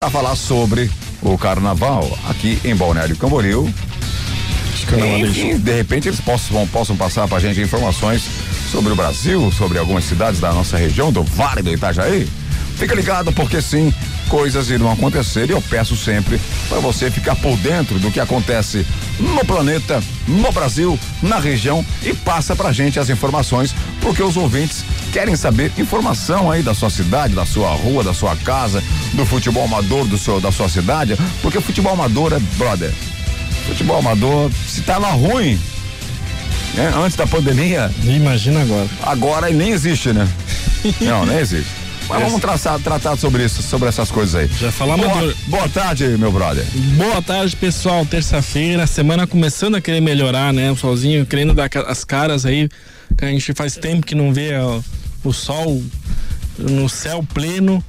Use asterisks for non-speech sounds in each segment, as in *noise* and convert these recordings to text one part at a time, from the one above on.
para falar sobre o carnaval aqui em Balneário Camboriú. Enfim, de repente eles possam, possam passar pra gente informações sobre o Brasil, sobre algumas cidades da nossa região, do Vale do Itajaí. Fica ligado porque sim, coisas irão acontecer e eu peço sempre para você ficar por dentro do que acontece no planeta, no Brasil, na região e passa pra gente as informações, porque os ouvintes querem saber informação aí da sua cidade, da sua rua, da sua casa, do futebol amador do seu, da sua cidade, porque futebol amador é brother. Futebol amador, se tava ruim, né, antes da pandemia. Imagina agora. Agora nem existe, né? *laughs* Não, nem existe. Mas vamos traçar, tratar sobre isso, sobre essas coisas aí. Já falamos boa, boa tarde, meu brother. Boa tarde, pessoal. Terça-feira, semana começando a querer melhorar, né? O solzinho querendo dar as caras aí. Que a gente faz tempo que não vê ó, o sol no céu pleno.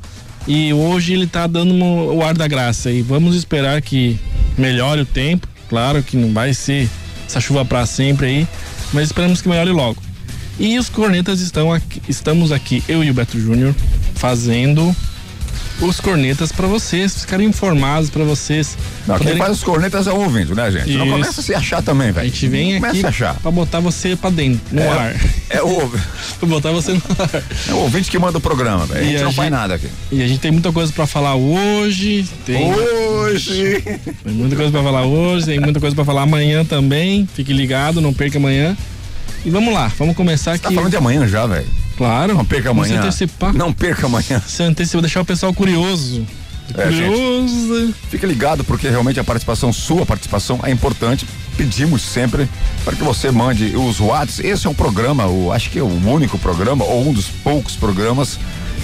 E hoje ele tá dando o ar da graça. E vamos esperar que melhore o tempo. Claro que não vai ser essa chuva para sempre aí, mas esperamos que melhore logo. E os cornetas estão aqui, estamos aqui, eu e o Beto Júnior, fazendo os cornetas para vocês ficarem informados, para vocês. Não, poderem... quem faz os cornetas é o ouvinte, né, gente? Isso. Não começa a se achar também, velho. A gente vem aqui para botar você para dentro, no é, ar. É o *laughs* pra botar você no ar. É o ouvinte que manda o programa, velho. A gente a não gente... faz nada aqui. E a gente tem muita coisa para falar hoje. Tem... Hoje. Tem muita coisa para falar hoje, tem muita coisa para falar amanhã também. Fique ligado, não perca amanhã. E vamos lá, vamos começar Você aqui. Tá falando de amanhã já, velho. Claro. Não perca amanhã. Você antecipar. Não perca amanhã. Você antecipa, deixar o pessoal curioso. É, curioso. Gente, fique ligado porque realmente a participação, sua participação é importante. Pedimos sempre para que você mande os WhatsApp. Esse é um programa, o, acho que é o único programa ou um dos poucos programas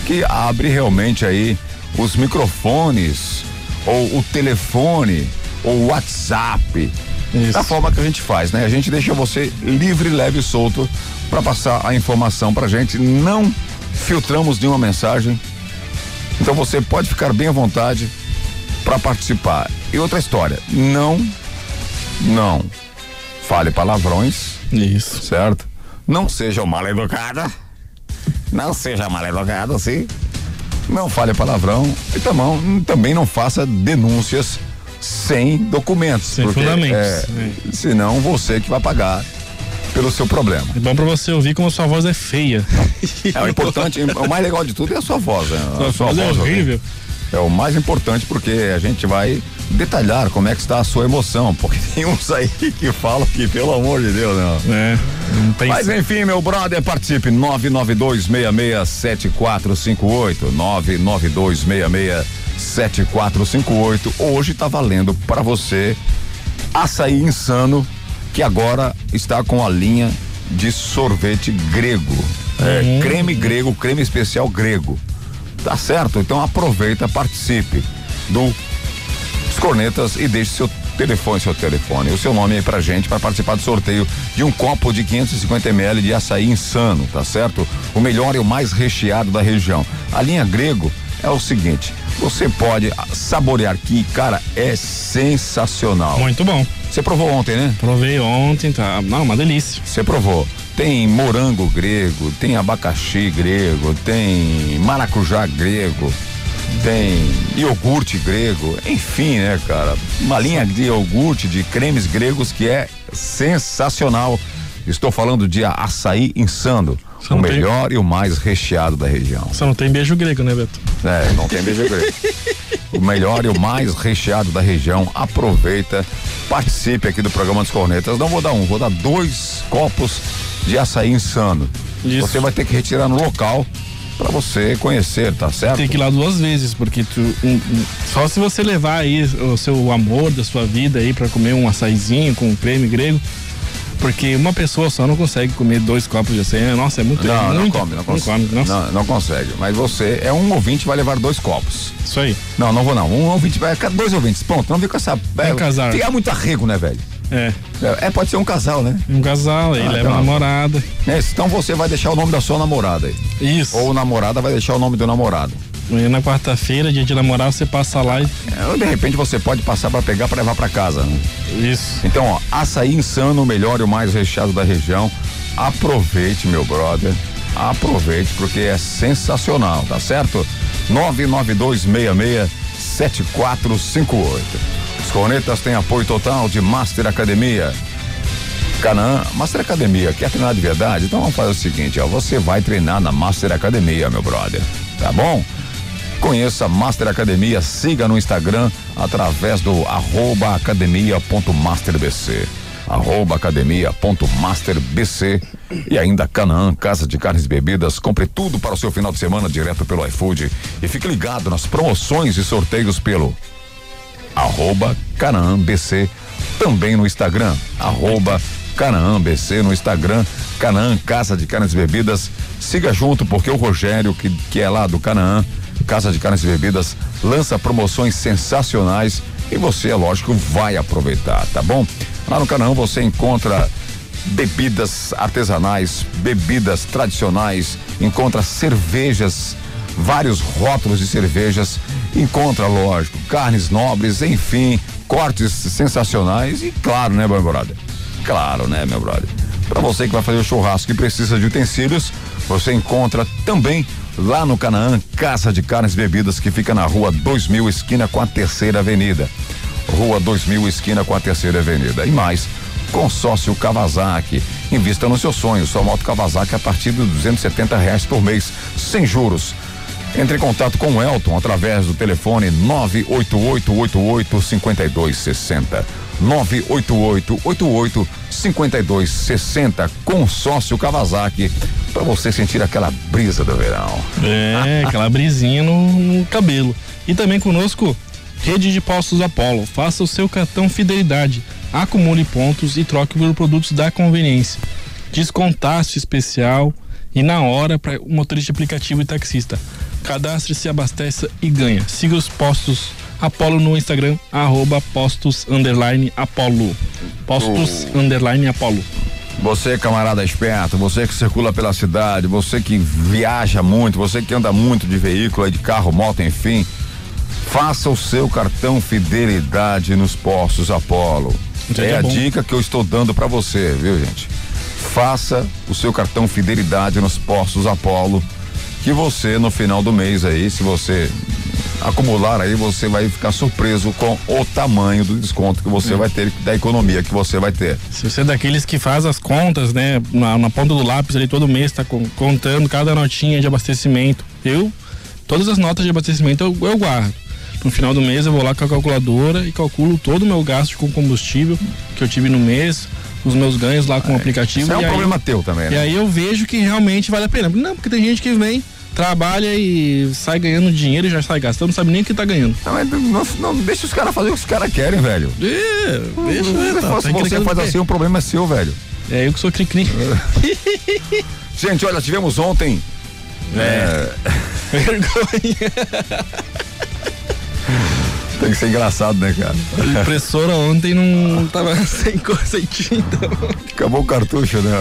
que abre realmente aí os microfones ou o telefone ou o WhatsApp isso. Da forma que a gente faz, né? A gente deixa você livre, leve e solto para passar a informação pra gente. Não filtramos nenhuma mensagem. Então você pode ficar bem à vontade para participar. E outra história, não, não fale palavrões. Isso. Certo? Não seja mal educada. Não seja mal educado, sim. Não fale palavrão e também, também não faça denúncias sem documentos. Sem porque, fundamentos. É, é. Senão você que vai pagar pelo seu problema. É bom para você ouvir como a sua voz é feia. É o importante, o mais legal de tudo é a sua voz. Né? Sua, a sua voz, é é horrível. É o mais importante porque a gente vai detalhar como é que está a sua emoção, porque tem uns aí que falam que, pelo amor de Deus, né? É, não tem Mas enfim, meu brother, participe, 992667458, 99266 7458. Hoje está valendo para você açaí insano, que agora está com a linha de sorvete grego. É, uhum. creme grego, creme especial grego. Tá certo? Então aproveita, participe do Cornetas e deixe seu telefone, seu telefone, o seu nome aí pra gente para participar do sorteio de um copo de 550 ml de açaí insano, tá certo? O melhor e o mais recheado da região. A linha grego é o seguinte, você pode saborear que, cara, é sensacional. Muito bom. Você provou ontem, né? Provei ontem, tá. Não, uma delícia. Você provou. Tem morango grego, tem abacaxi grego, tem maracujá grego, tem iogurte grego, enfim, né, cara? Uma linha de iogurte, de cremes gregos que é sensacional. Estou falando de açaí insano. O melhor tem... e o mais recheado da região. Só não tem beijo grego, né, Beto? É, não tem beijo grego. o melhor e o mais recheado da região. Aproveita, participe aqui do programa dos Cornetas. Não vou dar um, vou dar dois copos de açaí insano. Isso. Você vai ter que retirar no local para você conhecer, tá certo? Tem que ir lá duas vezes, porque tu, um, um, só se você levar aí o seu amor da sua vida aí para comer um açaizinho com um creme grego, porque uma pessoa só não consegue comer dois copos de açaí. Nossa, é muito Não, não come, não, consegue. Não, não, não, consegue. Mas você é um ouvinte vai levar dois copos. Isso aí. Não, não vou não. Um ouvinte vai. Dois ouvintes, ponto. Não vem com essa. É, um casal. Tem muito arrego, né, velho? É. é. pode ser um casal, né? Um casal, aí ah, leva então, a namorada. É, então você vai deixar o nome da sua namorada aí. Isso. Ou namorada vai deixar o nome do namorado. Na quarta-feira, dia de namorar, você passa lá e. É, de repente você pode passar para pegar para levar para casa. Né? Isso. Então, ó, açaí insano, o melhor e o mais recheado da região. Aproveite, meu brother. Aproveite, porque é sensacional, tá certo? 99266 7458. Os cornetas têm apoio total de Master Academia. Canaã, Master Academia, quer treinar de verdade? Então vamos fazer o seguinte, ó, você vai treinar na Master Academia, meu brother, tá bom? Conheça Master Academia, siga no Instagram através do arroba academia.masterbc arroba academia.masterbc e ainda Canaã, Casa de Carnes e Bebidas. Compre tudo para o seu final de semana direto pelo iFood. E fique ligado nas promoções e sorteios pelo arroba Canaã BC, também no Instagram, arroba Canaã BC no Instagram, Canaã Casa de Carnes e Bebidas. Siga junto porque o Rogério, que, que é lá do Canaã, Casa de Carnes e Bebidas, lança promoções sensacionais e você, é lógico, vai aproveitar, tá bom? Lá no Canaã você encontra bebidas artesanais, bebidas tradicionais, encontra cervejas, vários rótulos de cervejas, encontra, lógico, carnes nobres, enfim, cortes sensacionais e claro, né, meu brother? Claro, né, meu brother? Para você que vai fazer o churrasco e precisa de utensílios, você encontra também lá no Canaã, Casa de Carnes e Bebidas, que fica na rua 2000, esquina com a Terceira Avenida. Rua 2000, esquina com a Terceira Avenida. E mais, consórcio Kawasaki. Invista no seu sonho, sua moto Kawasaki a partir de 270 reais por mês, sem juros. Entre em contato com o Elton através do telefone 98888 5260. 98888 5260. Consórcio Kawasaki para você sentir aquela brisa do verão. É, *laughs* aquela brisinha no, no cabelo. E também conosco Rede de Postos Apollo. Faça o seu cartão Fidelidade. Acumule pontos e troque por produtos da conveniência. Descontaço especial e na hora para o motorista aplicativo e taxista. Cadastre-se, abasteça e ganha. Siga os postos Apolo no Instagram, arroba postos underline Apolo. Postos oh. underline Apolo. Você, camarada esperto, você que circula pela cidade, você que viaja muito, você que anda muito de veículo, de carro, moto, enfim, faça o seu cartão fidelidade nos postos Apolo. É, é a dica que eu estou dando para você, viu, gente? Faça o seu cartão fidelidade nos postos Apolo, que você no final do mês aí, se você acumular aí, você vai ficar surpreso com o tamanho do desconto que você hum. vai ter, da economia que você vai ter. Se você é daqueles que faz as contas, né, na, na ponta do lápis ali todo mês, tá com, contando cada notinha de abastecimento. Eu, todas as notas de abastecimento eu, eu guardo. No final do mês eu vou lá com a calculadora e calculo todo o meu gasto com combustível que eu tive no mês, os meus ganhos lá com o aplicativo. Isso é um aí, problema teu também, né? E aí eu vejo que realmente vale a pena. Não, porque tem gente que vem trabalha e sai ganhando dinheiro e já sai gastando, não sabe nem o que tá ganhando. Não, não, não deixa os caras fazer o que os caras querem, velho. É, deixa, é, tá, se você faz assim, o problema é seu, velho. É eu que sou cri-cri. *laughs* Gente, olha, tivemos ontem. É. é... *laughs* Vergonha. Tem que ser engraçado, né, cara? A impressora ontem não tava *laughs* sem cor, sem tinta. Acabou o cartucho, né?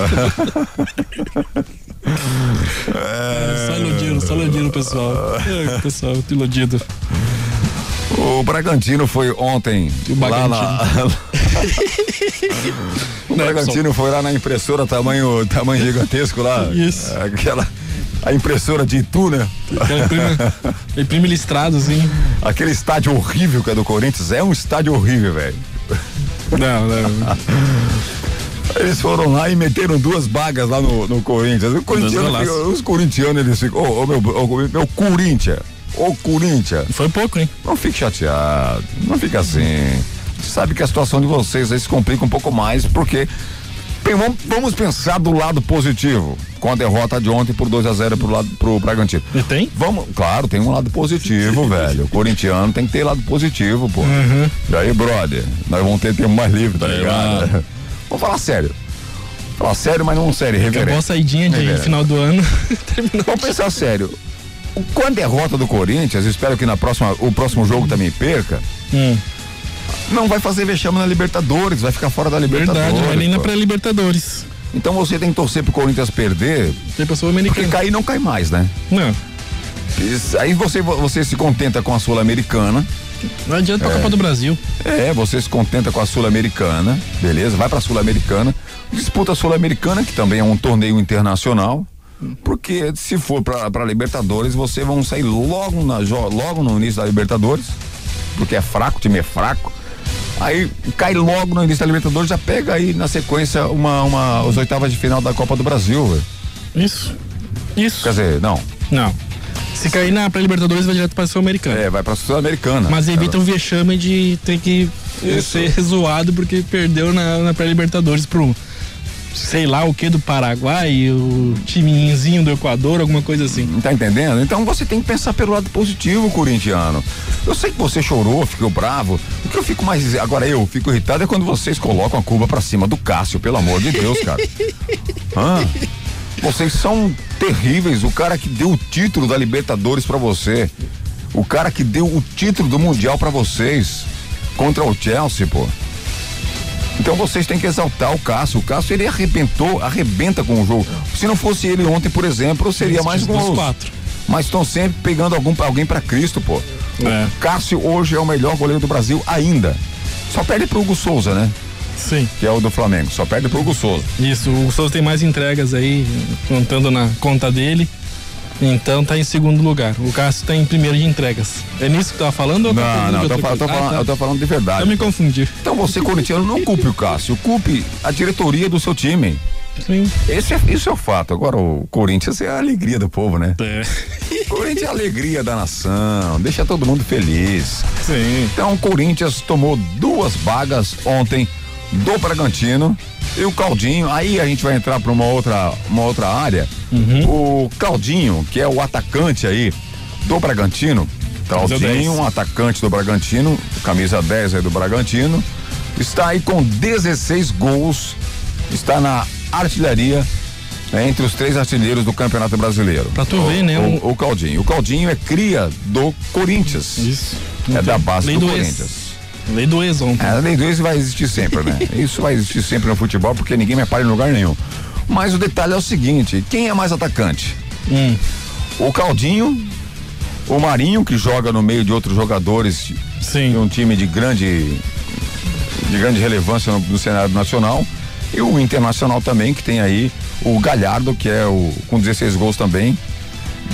É, só iludindo, só iludindo, pessoal. É, pessoal, muito iludido. O Bragantino foi ontem lá na. *laughs* o Bragantino foi lá na impressora tamanho, tamanho gigantesco lá. Isso. Aquela. A impressora de Itu, né? Imprime, imprime listrado, assim. Aquele estádio horrível que é do Corinthians é um estádio horrível, velho. Não, não. *laughs* Eles foram lá e meteram duas bagas lá no, no Corinthians. Corintiano, os corintianos, eles ficam, ô, oh, oh, meu, oh, meu Corinthians, ô Corinthians. Foi pouco, hein? Não fique chateado, não fica assim. Você sabe que a situação de vocês aí se complica um pouco mais, porque Bem, vamos, vamos, pensar do lado positivo. Com a derrota de ontem por 2 a 0 pro lado pro Bragantino. E tem? Vamos, claro, tem um lado positivo, *laughs* velho. O corintiano tem que ter lado positivo, pô. Uhum. E aí, brother, nós vamos ter tempo mais livre, tá ligado? Vamos falar sério. Falar sério, mas não sério, reverente. Acabou a saidinha de reverente. final do ano. *laughs* Terminou. Vamos pensar sério. Com a derrota do Corinthians, espero que na próxima, o próximo jogo também perca. Hum. Não vai fazer vexame na Libertadores, vai ficar fora da Libertadores. Verdade, vai nem na pré-Libertadores. Então você tem que torcer pro Corinthians perder. Tem pessoa americana. Porque cair não cai mais, né? Não. Aí você, você se contenta com a Sul-Americana. Não adianta é. a Copa do Brasil. É, você se contenta com a Sul-Americana, beleza? Vai pra Sul-Americana, disputa a Sul-Americana, que também é um torneio internacional. Porque se for pra, pra Libertadores, você vão sair logo, na, logo no início da Libertadores porque é fraco, o time é fraco. Aí cai logo no início da Libertadores, já pega aí na sequência uma, uma, os oitavas de final da Copa do Brasil. Véio. Isso. Isso. Quer dizer, não. Não. Se cair na pré-Libertadores, vai direto para a Sul-Americana. É, vai para a Sul-Americana. Mas evita o vexame de ter que Isso. ser zoado porque perdeu na, na pré-Libertadores pro sei lá o que do Paraguai, o timinhozinho do Equador, alguma coisa assim. Tá entendendo? Então você tem que pensar pelo lado positivo, corintiano. Eu sei que você chorou, ficou bravo. O que eu fico mais. Agora eu fico irritado é quando vocês colocam a curva pra cima do Cássio, pelo amor de Deus, cara. *laughs* Hã? Vocês são terríveis. O cara que deu o título da Libertadores para você. O cara que deu o título do Mundial para vocês. Contra o Chelsea, pô. Então vocês têm que exaltar o Cássio. O Cássio ele arrebentou, arrebenta com o jogo. Se não fosse ele ontem, por exemplo, seria mais um quatro. Mas estão sempre pegando algum, alguém para Cristo, pô. É. O Cássio hoje é o melhor goleiro do Brasil ainda. Só perde pro Hugo Souza, né? Sim. Que é o do Flamengo. Só perde pro Souza. Isso, o Souza tem mais entregas aí, contando na conta dele. Então tá em segundo lugar. O Cássio tá em primeiro de entregas. É nisso que tu tava falando? Ou não, não, eu tô, falando, tô falando, ah, tá. eu tô falando de verdade. Eu me confundi. Então você, corintiano, não culpe o Cássio, culpe a diretoria do seu time. Sim. Esse é, isso é o fato. Agora, o Corinthians é a alegria do povo, né? É. O *laughs* Corinthians é a alegria da nação, deixa todo mundo feliz. Sim. Então, o Corinthians tomou duas vagas ontem do Bragantino e o Caldinho. Aí a gente vai entrar para uma outra, uma outra área. Uhum. O Caldinho, que é o atacante aí do Bragantino. Caldinho, um atacante do Bragantino, camisa 10 aí do Bragantino, está aí com 16 gols, está na artilharia é, entre os três artilheiros do Campeonato Brasileiro. Pra tu o, ver, né? O, o, Caldinho. O Caldinho é cria do Corinthians. Isso. É da base do, do Corinthians. Lei do ex ontem. É, a lei do ex vai existir sempre, né? *laughs* Isso vai existir sempre no futebol porque ninguém me para em lugar nenhum. Mas o detalhe é o seguinte: quem é mais atacante? Hum. O Caldinho, o Marinho, que joga no meio de outros jogadores Sim. de um time de grande, de grande relevância no, no cenário nacional. E o Internacional também, que tem aí o Galhardo, que é o com 16 gols também,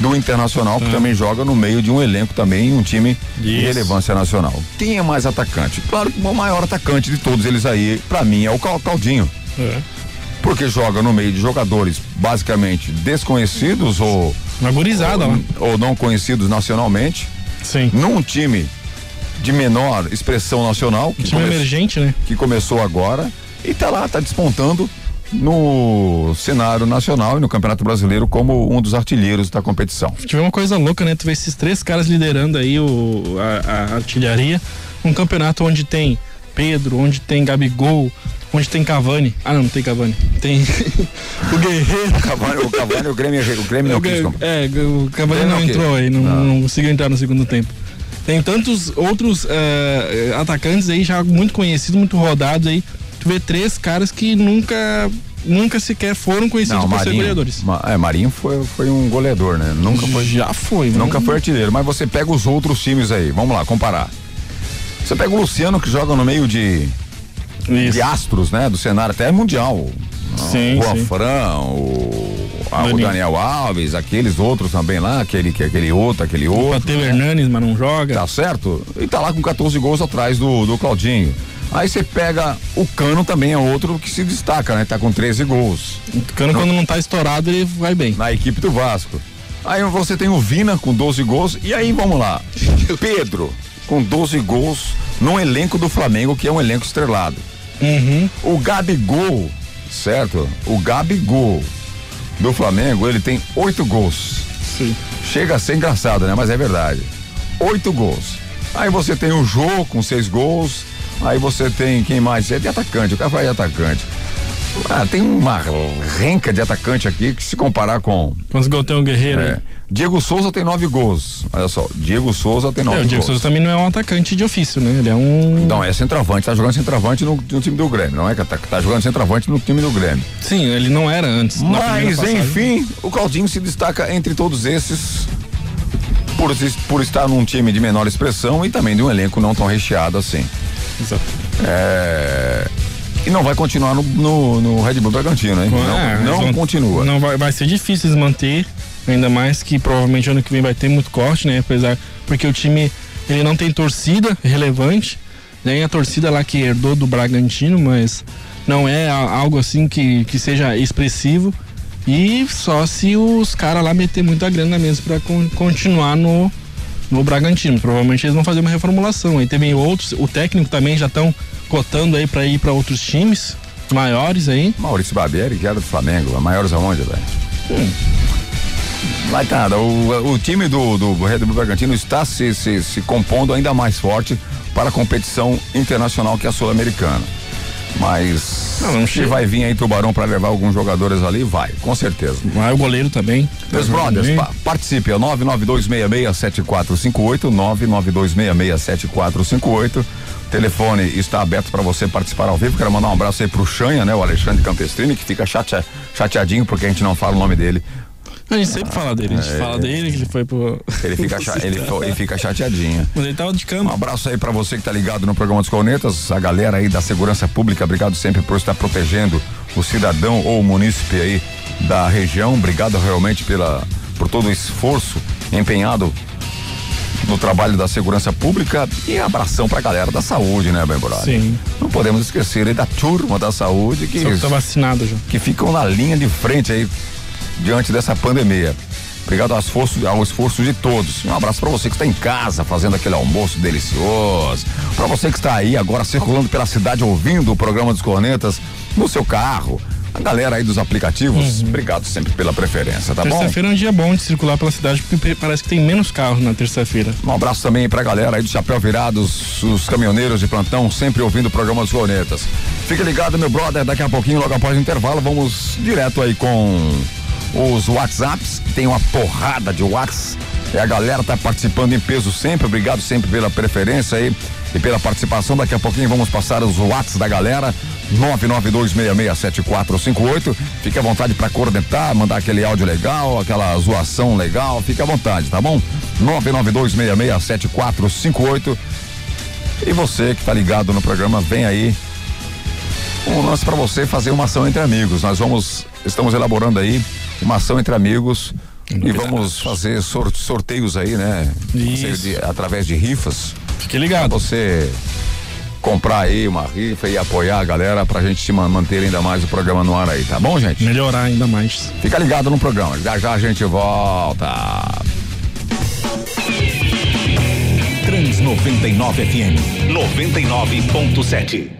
do Internacional, que hum. também joga no meio de um elenco também, um time Isso. de relevância nacional. Quem é mais atacante? Claro que o maior atacante de todos eles aí, para mim, é o Caldinho. É. Porque joga no meio de jogadores basicamente desconhecidos ou. Magorizada, ou, ou não conhecidos nacionalmente. Sim. Num time de menor expressão nacional. Que time come... emergente, né? Que começou agora e tá lá, tá despontando no cenário nacional e no Campeonato Brasileiro como um dos artilheiros da competição. Tive uma coisa louca, né? Tu vê esses três caras liderando aí o, a, a artilharia, um campeonato onde tem Pedro, onde tem Gabigol, onde tem Cavani. Ah, não, não tem Cavani. Tem *laughs* o Guerreiro. O Cavani, o Cavani, o Grêmio, o Grêmio não quis. É, o Cavani não, não entrou aí, não, não. não, conseguiu entrar no segundo tempo. Tem tantos outros uh, atacantes aí já muito conhecidos, muito rodados aí tu vê três caras que nunca nunca sequer foram conhecidos não, por Marinho, ser goleadores. É, Marinho foi, foi um goleador, né? Nunca foi. Já foi, Nunca foi artilheiro, mas você pega os outros times aí, vamos lá, comparar. Você pega o Luciano que joga no meio de, de astros, né? Do cenário até mundial. Sim, o Afran, o, o, Daniel Alves, aqueles outros também lá, aquele, aquele outro, aquele outro. O Matheus né? Hernanes, mas não joga. Tá certo? E tá lá com 14 gols atrás do, do Claudinho. Aí você pega o Cano também é outro que se destaca, né? Tá com 13 gols. O Cano quando não tá estourado ele vai bem. Na equipe do Vasco. Aí você tem o Vina com 12 gols e aí vamos lá. *laughs* Pedro com 12 gols no elenco do Flamengo, que é um elenco estrelado. Uhum. O Gabigol, certo? O Gabigol do Flamengo, ele tem oito gols. Sim. Chega a ser engraçado, né? Mas é verdade. Oito gols. Aí você tem o Jô com seis gols. Aí você tem quem mais? É de atacante, o cara vai de atacante. Ah, tem uma renca de atacante aqui que se comparar com. Quantos gols tem o Guerreiro? É. Diego Souza tem nove gols. Olha só, Diego Souza tem nove é, o Diego gols. Souza também não é um atacante de ofício, né? Ele é um. Não, é centroavante, tá jogando centroavante no, no time do Grêmio. Não é que tá, tá, jogando centroavante no time do Grêmio. Sim, ele não era antes. Mas, enfim, o Claudinho se destaca entre todos esses por, por estar num time de menor expressão e também de um elenco não tão recheado assim. Exato. É, e não vai continuar no, no, no Red Bull Bragantino, hein? É, não, não vão, continua. Não vai, vai ser difícil desmanter, ainda mais que provavelmente ano que vem vai ter muito corte, né? Apesar, porque o time ele não tem torcida relevante. Tem a torcida lá que herdou do Bragantino, mas não é algo assim que, que seja expressivo. E só se os caras lá meter muita grana mesmo para con continuar no, no Bragantino. Provavelmente eles vão fazer uma reformulação. Aí também outros, o técnico também já estão cotando aí para ir para outros times maiores aí. Maurício Barbieri, que era do Flamengo, maiores aonde, velho? Hum. Vai tá, o, o time do, do Red Bull Bragantino está se, se, se compondo ainda mais forte para a competição internacional que é a Sul-Americana. Mas não, não se vai vir aí Tubarão para levar alguns jogadores ali, vai, com certeza. Vai o goleiro também. Meus brothers, pa participe, é 992667458, 992667458. Telefone está aberto para você participar ao vivo. Quero mandar um abraço aí pro Xanha, né? O Alexandre Campestrini, que fica chate, chateadinho porque a gente não fala o nome dele a gente sempre fala dele, a gente é, fala dele que ele foi pro. Ele fica, ele, ele fica chateadinho. Mas ele tava de cama. Um abraço aí para você que tá ligado no programa dos Cornetas, a galera aí da segurança pública, obrigado sempre por estar protegendo o cidadão ou o munícipe aí da região. Obrigado realmente pela, por todo o esforço empenhado no trabalho da segurança pública e abração pra galera da saúde, né, bem Sim. Não podemos esquecer aí da turma da saúde que. Só que tá vacinado já. Que ficam na linha de frente aí diante dessa pandemia. Obrigado ao esforço, ao esforço de todos. Um abraço para você que está em casa fazendo aquele almoço delicioso. Para você que está aí agora circulando pela cidade ouvindo o programa dos Cornetas no seu carro. A galera aí dos aplicativos, uhum. obrigado sempre pela preferência, tá terça bom? Terça-feira é um dia bom de circular pela cidade porque parece que tem menos carros na terça-feira. Um abraço também pra galera aí do Chapéu Virados, os caminhoneiros de plantão, sempre ouvindo o programa dos Cornetas. Fique ligado, meu brother, daqui a pouquinho, logo após o intervalo, vamos direto aí com os WhatsApps, tem uma porrada de WhatsApp. E a galera tá participando em peso sempre. Obrigado sempre pela preferência aí e pela participação. Daqui a pouquinho vamos passar os WhatsApps da galera. 992667458. Fique à vontade para coordenar, mandar aquele áudio legal, aquela zoação legal. Fique à vontade, tá bom? 992667458. E você que tá ligado no programa, vem aí um lance para você fazer uma ação entre amigos. Nós vamos, estamos elaborando aí uma ação entre amigos e vamos fazer sorteios aí, né? De, através de rifas. Fique ligado. Pra você comprar aí uma rifa e apoiar a galera pra gente te manter ainda mais o programa no ar aí, tá bom, gente? Melhorar ainda mais. Fica ligado no programa. Já já a gente volta. Trans 99 FM 99.7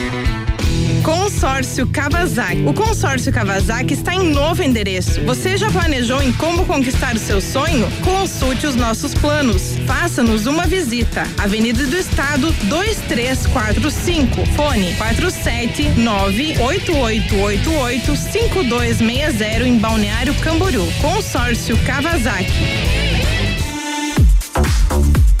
Consórcio Kawasaki. O consórcio Kawasaki está em novo endereço. Você já planejou em como conquistar o seu sonho? Consulte os nossos planos. Faça-nos uma visita. Avenida do Estado 2345. Fone 47988885260 em Balneário Camboriú. Consórcio Kawasaki.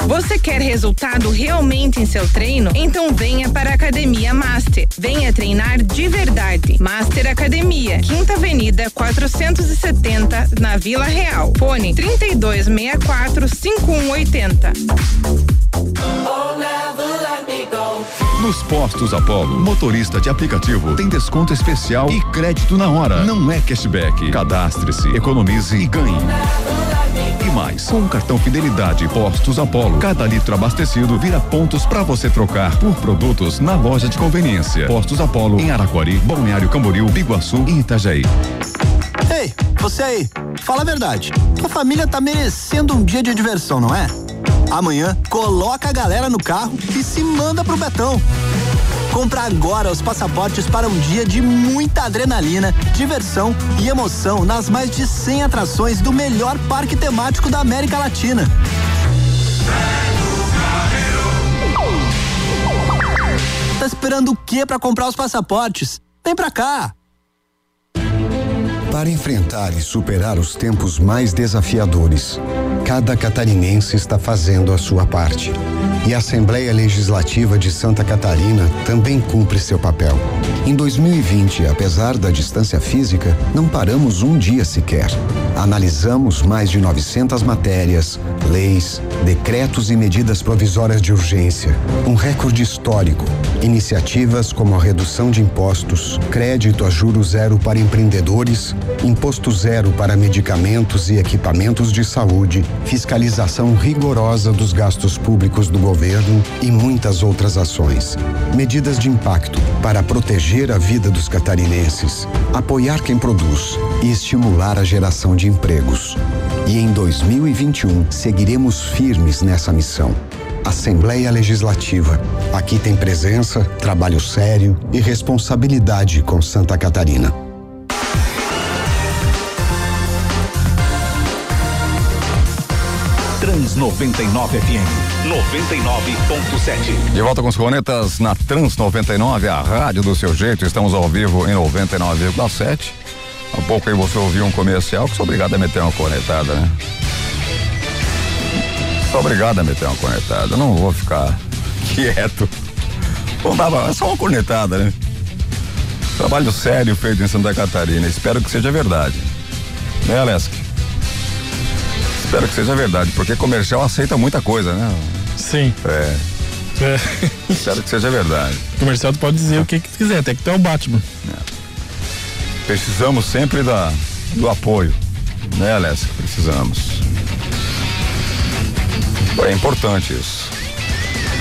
Você quer resultado realmente em seu treino? Então venha para a Academia Master. Venha treinar de verdade. Master Academia, Quinta Avenida 470, na Vila Real. Fone 3264 5180. Nos postos Apollo, motorista de aplicativo tem desconto especial e crédito na hora. Não é cashback. Cadastre-se, economize e ganhe mais. Com o cartão Fidelidade Postos Apolo, cada litro abastecido vira pontos para você trocar por produtos na loja de conveniência. Postos Apolo em Araquari, Balneário Camboriú, Biguaçu e Itajaí. Ei, você aí, fala a verdade. Tua família tá merecendo um dia de diversão, não é? Amanhã, coloca a galera no carro e se manda pro Betão. Compra agora os passaportes para um dia de muita adrenalina, diversão e emoção nas mais de 100 atrações do melhor parque temático da América Latina. Tá esperando o que para comprar os passaportes? Vem pra cá! Para enfrentar e superar os tempos mais desafiadores, cada catarinense está fazendo a sua parte E a Assembleia Legislativa de Santa Catarina também cumpre seu papel. Em 2020, apesar da distância física, não paramos um dia sequer. Analisamos mais de 900 matérias, leis, decretos e medidas provisórias de urgência. Um recorde histórico. Iniciativas como a redução de impostos, crédito a juro zero para empreendedores, imposto zero para medicamentos e equipamentos de saúde, fiscalização rigorosa dos gastos públicos do governo e muitas outras ações. Medidas de impacto para proteger a vida dos catarinenses, apoiar quem produz e estimular a geração de empregos. E em 2021 seguiremos firmes nessa missão. Assembleia Legislativa. Aqui tem presença, trabalho sério e responsabilidade com Santa Catarina. Trans 99 FM 99.7. De volta com os cornetas na Trans 99, a rádio do seu jeito. Estamos ao vivo em 99,7. Há pouco aí você ouviu um comercial que sou obrigado a meter uma cornetada, né? Sou obrigado a meter uma cornetada. Não vou ficar *laughs* quieto. Não dava, é só uma cornetada, né? Trabalho sério feito em Santa Catarina. Espero que seja verdade. Né, Alesca? Espero que seja verdade, porque comercial aceita muita coisa, né? Sim. É. É. *laughs* Espero que seja verdade. O comercial tu pode dizer o que, que tu quiser, até que tu é o Batman. Precisamos sempre da, do apoio, né, Alessia? Precisamos. É importante isso.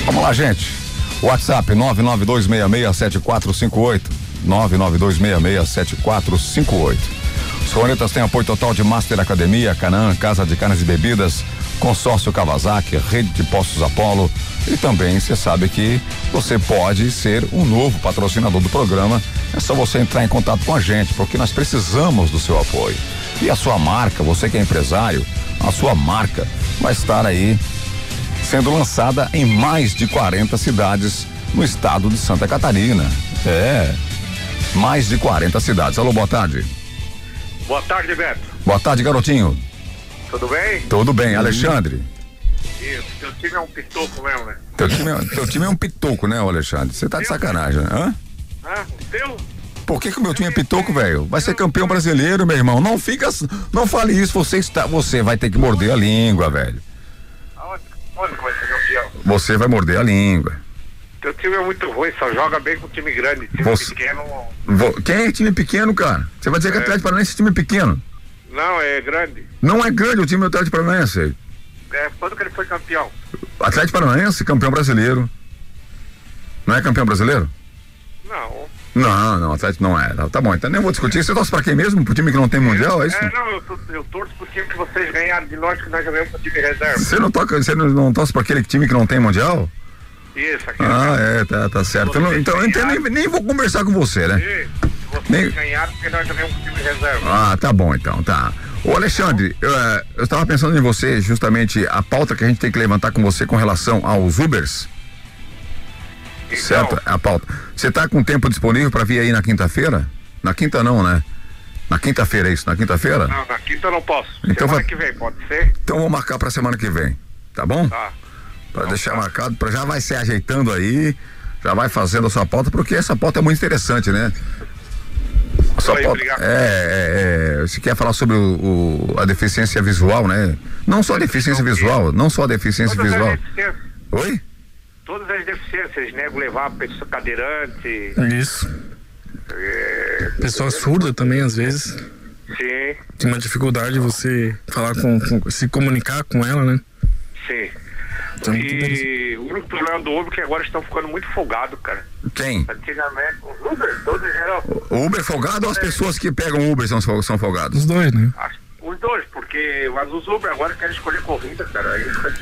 Vamos lá, gente. WhatsApp 992667458. 992667458. Os Cornetas têm apoio total de Master Academia, Canaã, Casa de Carnes e Bebidas, Consórcio Kawasaki, Rede de Postos Apollo. E também você sabe que você pode ser um novo patrocinador do programa. É só você entrar em contato com a gente, porque nós precisamos do seu apoio. E a sua marca, você que é empresário, a sua marca vai estar aí sendo lançada em mais de 40 cidades no estado de Santa Catarina. É, mais de 40 cidades. Alô, boa tarde. Boa tarde, Beto. Boa tarde, garotinho. Tudo bem? Tudo bem, Alexandre? Isso, teu time é um pitoco mesmo, né? Teu time, é- teu time é um pitoco, né, Alexandre? Você tá de sacanagem, né? Hã? Ah, o teu? Por que, que o meu time é pitoco, velho? Vai ser campeão brasileiro, meu irmão. Não fica. Não fale isso, você está. Você vai ter que morder a língua, velho. Aonde, onde que vai ser campeão? Você vai morder a língua. Teu time é muito ruim, só joga bem com time grande. Time Você- pequeno. Quem é time pequeno, cara? Você vai dizer que o Atlético Paranaense é time pequeno. Não, é grande. Não é grande o time do Atlético Paranaense. É, quando que ele foi campeão? Atlético Paranaense, campeão brasileiro. Não é campeão brasileiro? Não. Não, não, Atlético não é. Tá, bom, então nem vou discutir. Você torce pra quem mesmo? Pro time que não tem mundial, é isso? É, não, eu, eu torço pro time que vocês ganharam de nós, que nós jogamos com o time reserva. Você não toca, você não, não torce pra aquele time que não tem mundial? Aqui. Ah, é, tá, tá certo. Eu então então nem, nem vou conversar com você, né? Vocês Nem- ganharam porque nós jogamos com o time reserva. Ah, tá bom então, tá. Ô Alexandre, eu, eu estava pensando em você, justamente a pauta que a gente tem que levantar com você com relação aos Ubers, Então, certo? A pauta. Você tá com tempo disponível para vir aí na quinta-feira? Na quinta não, né? Na quinta-feira é isso? Na quinta-feira? Não, na quinta eu não posso. Então Semana vai- que vem, pode ser? Então vou marcar para semana que vem, tá bom? Tá. Para deixar marcado, pra, já vai se ajeitando aí, já vai fazendo a sua pauta, porque essa pauta é muito interessante, né? A sua Aí, pauta, é, é, é, você quer falar sobre o, o- a deficiência visual, né? Não só a deficiência visual, não só a deficiência Todas visual. as deficiências. Oi? Todas as deficiências, nego levar a pessoa cadeirante. Isso. é, Pessoa surda também, às vezes. sim, Tem uma dificuldade você falar com, com- se comunicar com ela, né? sim. Então. E o único problema do Uber é que agora estão ficando muito folgados, cara. Quem? Antigamente, os Uber, todos em geral, O Uber folgado ou as pessoas que pegam Uber são, são folgados? Os dois, né? as- os dois, porque mas os Uber agora querem escolher corrida, cara. Aí fica-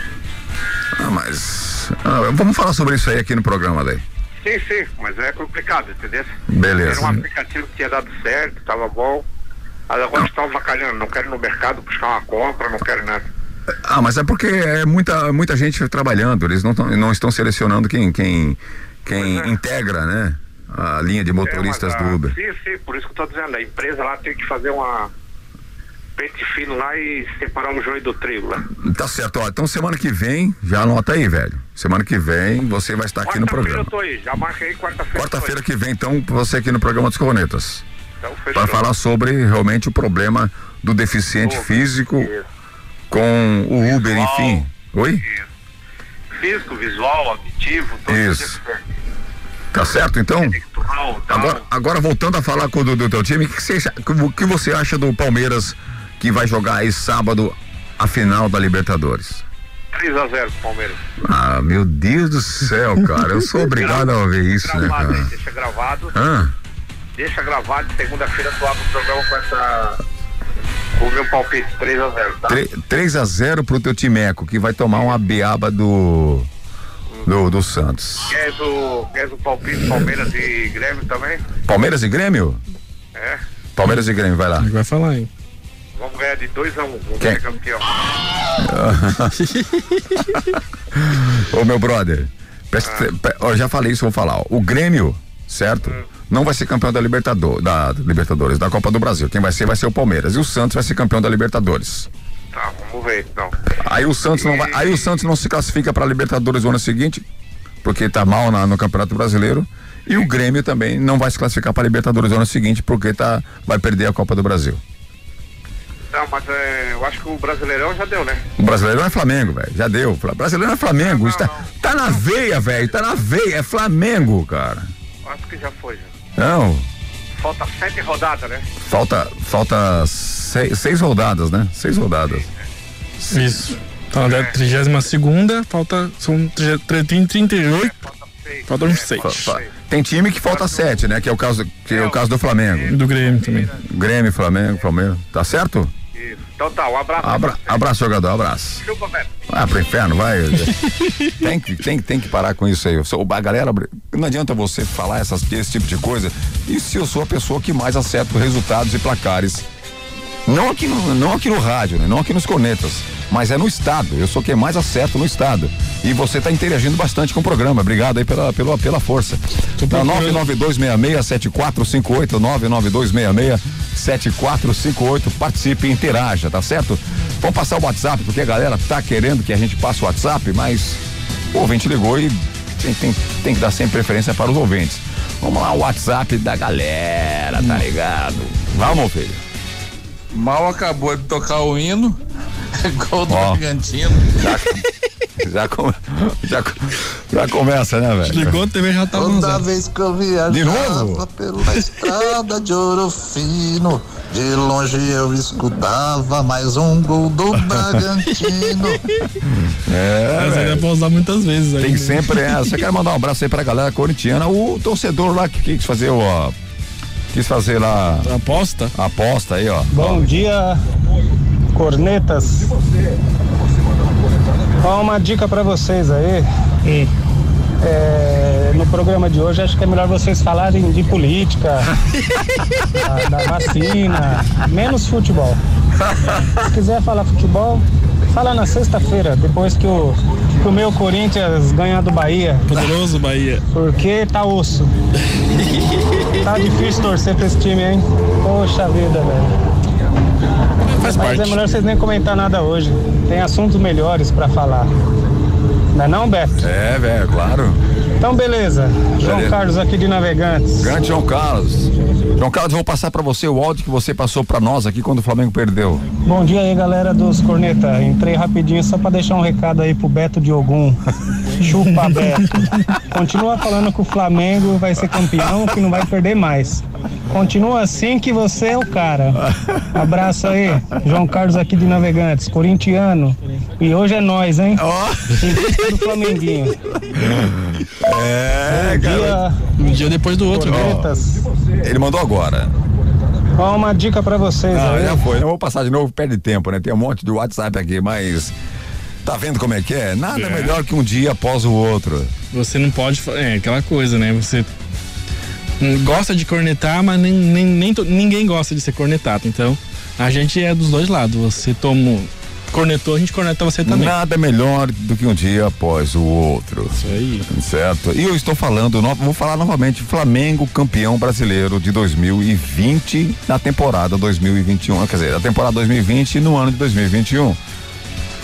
Ah, mas. ah, vamos falar sobre isso aí aqui no programa daí. Sim, sim, mas é complicado, entendeu? Beleza. Era um aplicativo que tinha dado certo, tava bom. Mas agora estão avacalhando, não querem ir no mercado buscar uma compra, não querem nada. Ah, mas é porque é muita, muita gente trabalhando, eles não, tão- não estão selecionando quem, quem, quem é. integra, né? A linha de motoristas É, mas do Uber. Sim, sim, por isso que eu tô dizendo. A empresa lá tem que fazer uma. pente fino lá e separar um joio do trigo lá. Tá certo, ó. Então semana que vem, já anota aí, velho. Semana que vem você vai estar aqui no programa. eu tô aí, já marquei quarta-feira. Quarta-feira que vem, então, você aqui no programa dos Cornetas. Então, Para falar sobre realmente o problema do deficiente Isso. físico Isso. Com o Uber, Visual. enfim. Oi? Isso. Físico, visual, auditivo, todos Isso. Tá certo, então? Agora, agora voltando a falar com o do, do teu time, o que, você que você acha do Palmeiras que vai jogar aí sábado a final da Libertadores? 3x0 Palmeiras. Ah, meu Deus do céu, cara. Eu sou *laughs* obrigado a ouvir isso, né, Gravado aí, cara? deixa gravado. Hã? Deixa gravado, segunda-feira tu abre o programa com essa. O meu palpite, 3x0, tá? 3 a 0 pro teu timeco, que vai tomar uma beaba do. Do, do Santos. Queres o, queres o palpite Palmeiras e Grêmio também? Palmeiras e Grêmio? É. Palmeiras e Grêmio, vai lá. Ele vai falar, hein? Vamos ganhar de 2x1. Um. Vamos Quem? ser campeão. *laughs* Ô meu brother, presta, pre- ó, já falei isso, vou falar. ó. O Grêmio, certo? Não vai ser campeão da, Libertador, da Libertadores, da Copa do Brasil. Quem vai ser vai ser o Palmeiras. E o Santos vai ser campeão da Libertadores. Tá, vamos ver então. Aí o Santos não vai, aí o Santos não se classifica para a Libertadores no ano seguinte, porque tá mal na- no Campeonato Brasileiro. E o Grêmio também não vai se classificar para a Libertadores no ano seguinte, porque tá, vai perder a Copa do Brasil. Não, mas é, eu acho que o Brasileirão já deu, né? O brasileiro é Flamengo, velho. Já deu. Fla- Brasileiro é Flamengo. Não, Isso tá, não. tá na veia, velho. Tá na veia. É Flamengo, cara. Acho que já foi. Já. Não. Falta sete rodadas, né? Falta, falta seis, seis rodadas, né? Seis rodadas. Isso. Tá na 32 segunda, falta. São 38. Falta seis. Faltam é, seis. falta Fa- seis. Tem time que falta sete, né? Que é o caso, que é o caso do Flamengo. Do Grêmio também. Grêmio, Flamengo, Palmeiras. Tá certo? Isso. Então tá, um abraço. Abra, abraço, jogador. Abraço. Chupa, velho. Ah, pro inferno, vai. *laughs* tem, que, tem, tem que parar com isso aí. A galera, não adianta você falar essas, esse tipo de coisa. E se eu sou a pessoa que mais acerta os resultados e placares. Não aqui no, não aqui no rádio, né? Não aqui nos cornetas. Mas é no estado. Eu sou quem mais acerta no estado. E você está interagindo bastante com o programa. Obrigado aí pela, pela, pela força. Tá, 99266-7458, 99266-7458. Participe e interaja, tá certo? Vamos passar o WhatsApp, porque a galera tá querendo que a gente passe o WhatsApp, mas o ouvinte ligou e tem, tem, tem que dar sempre preferência para os ouvintes. Vamos lá, o WhatsApp da galera, tá ligado? Vamos, filho. Mal acabou de tocar o hino. *laughs* Gol do Ó. Bragantino. Já, já, come- já, já começa, né, velho? Ligou, a TV já tá Toda avançada. vez que eu viajava De novo? pela estrada de Ouro Fino, de longe eu escutava mais um gol do Bragantino. *laughs* É, Mas ainda pra usar muitas vezes aí. Tem né? sempre essa. Quero mandar um abraço aí pra galera corintiana. O torcedor lá que quis fazer o. ó, Quis fazer lá Aposta? a aposta aí, ó. Bom dia, cornetas. Ó, uma dica pra vocês aí. É, no programa de hoje acho que é melhor vocês falarem de política, *laughs* da, da vacina, menos futebol. Se quiser falar futebol, fala na sexta-feira, depois que o, que o meu Corinthians ganhar do Bahia, Poderoso Bahia. porque tá osso. Tá difícil torcer pra esse time, hein? Poxa vida, velho. Faz Mas parte. é melhor vocês nem comentar nada hoje. Tem assuntos melhores pra falar. Não é não, Beto? É, velho, claro. Então, beleza. João Beleza. Carlos aqui de Navegantes. Grande João Carlos. João Carlos, vou passar pra você o áudio que você passou pra nós aqui quando o Flamengo perdeu. Bom dia aí, galera dos Corneta. Entrei rapidinho só pra deixar um recado aí pro Beto Diogum. *laughs* Chupa, Beto. Continua falando que o Flamengo vai ser campeão, que não vai perder mais. Continua assim que você é o cara. Abraço aí. João Carlos aqui de Navegantes, corintiano. E hoje é nós, hein? Em busca do Flamenguinho. É, Bom dia, Um dia depois do outro. né? Cornetas. Ele mandou agora. Ó, uma dica pra vocês Ah, aí. já foi. Não vou passar de novo, perde tempo, né? Tem um monte de WhatsApp aqui, mas. Tá vendo como é que é? Nada É. melhor que um dia após o outro. Você não pode. É aquela coisa, né? Você gosta de cornetar, mas nem, nem, nem ninguém gosta de ser cornetado. Então, a gente é dos dois lados. Você toma. cornetou, a gente corneta você também. Nada melhor do que um dia após o outro. Isso aí. Certo. E eu estou falando, vou falar novamente, Flamengo campeão brasileiro de 2020 na temporada 2021. Quer dizer, na temporada 2020 e no ano de 2021.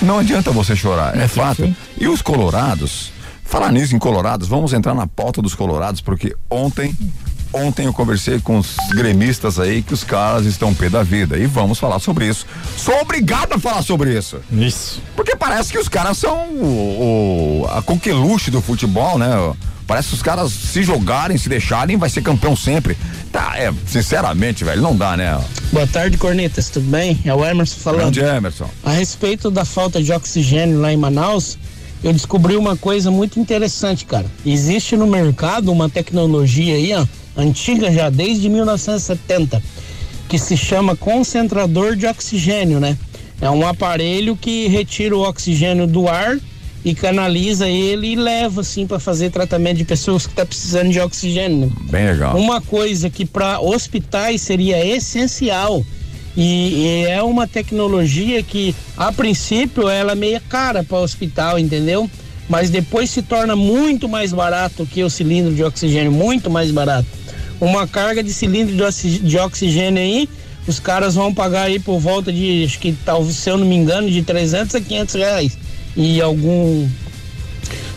Não adianta você chorar, é tem fato. que- E os colorados, falar nisso em colorados, vamos entrar na pauta dos colorados, porque ontem, ontem eu conversei com os gremistas aí que os caras estão pé da vida e vamos falar sobre isso. Sou obrigado a falar sobre isso. Isso. Porque parece que os caras são o, o- a coqueluche do futebol, né? Parece que os caras se jogarem, se deixarem, vai ser campeão sempre. Tá, é, sinceramente, velho, não dá, né? Boa tarde, Cornetas, tudo bem? É o Emerson falando. Grande Emerson. A respeito da falta de oxigênio lá em Manaus, eu descobri uma coisa muito interessante, cara. Existe no mercado uma tecnologia aí, ó, antiga já, desde 1970, que se chama concentrador de oxigênio, né? É um aparelho que retira o oxigênio do ar e canaliza ele e leva assim para fazer tratamento de pessoas que estão precisando de oxigênio. Bem legal. Uma coisa que para hospitais seria essencial e, e é uma tecnologia que a princípio ela é meio cara para hospital, entendeu? Mas depois se torna muito mais barato que o cilindro de oxigênio, muito mais barato. Uma carga de cilindro de oxigênio aí, os caras vão pagar aí por volta de, acho que talvez, se eu não me engano, de 300 a 500 reais. E algum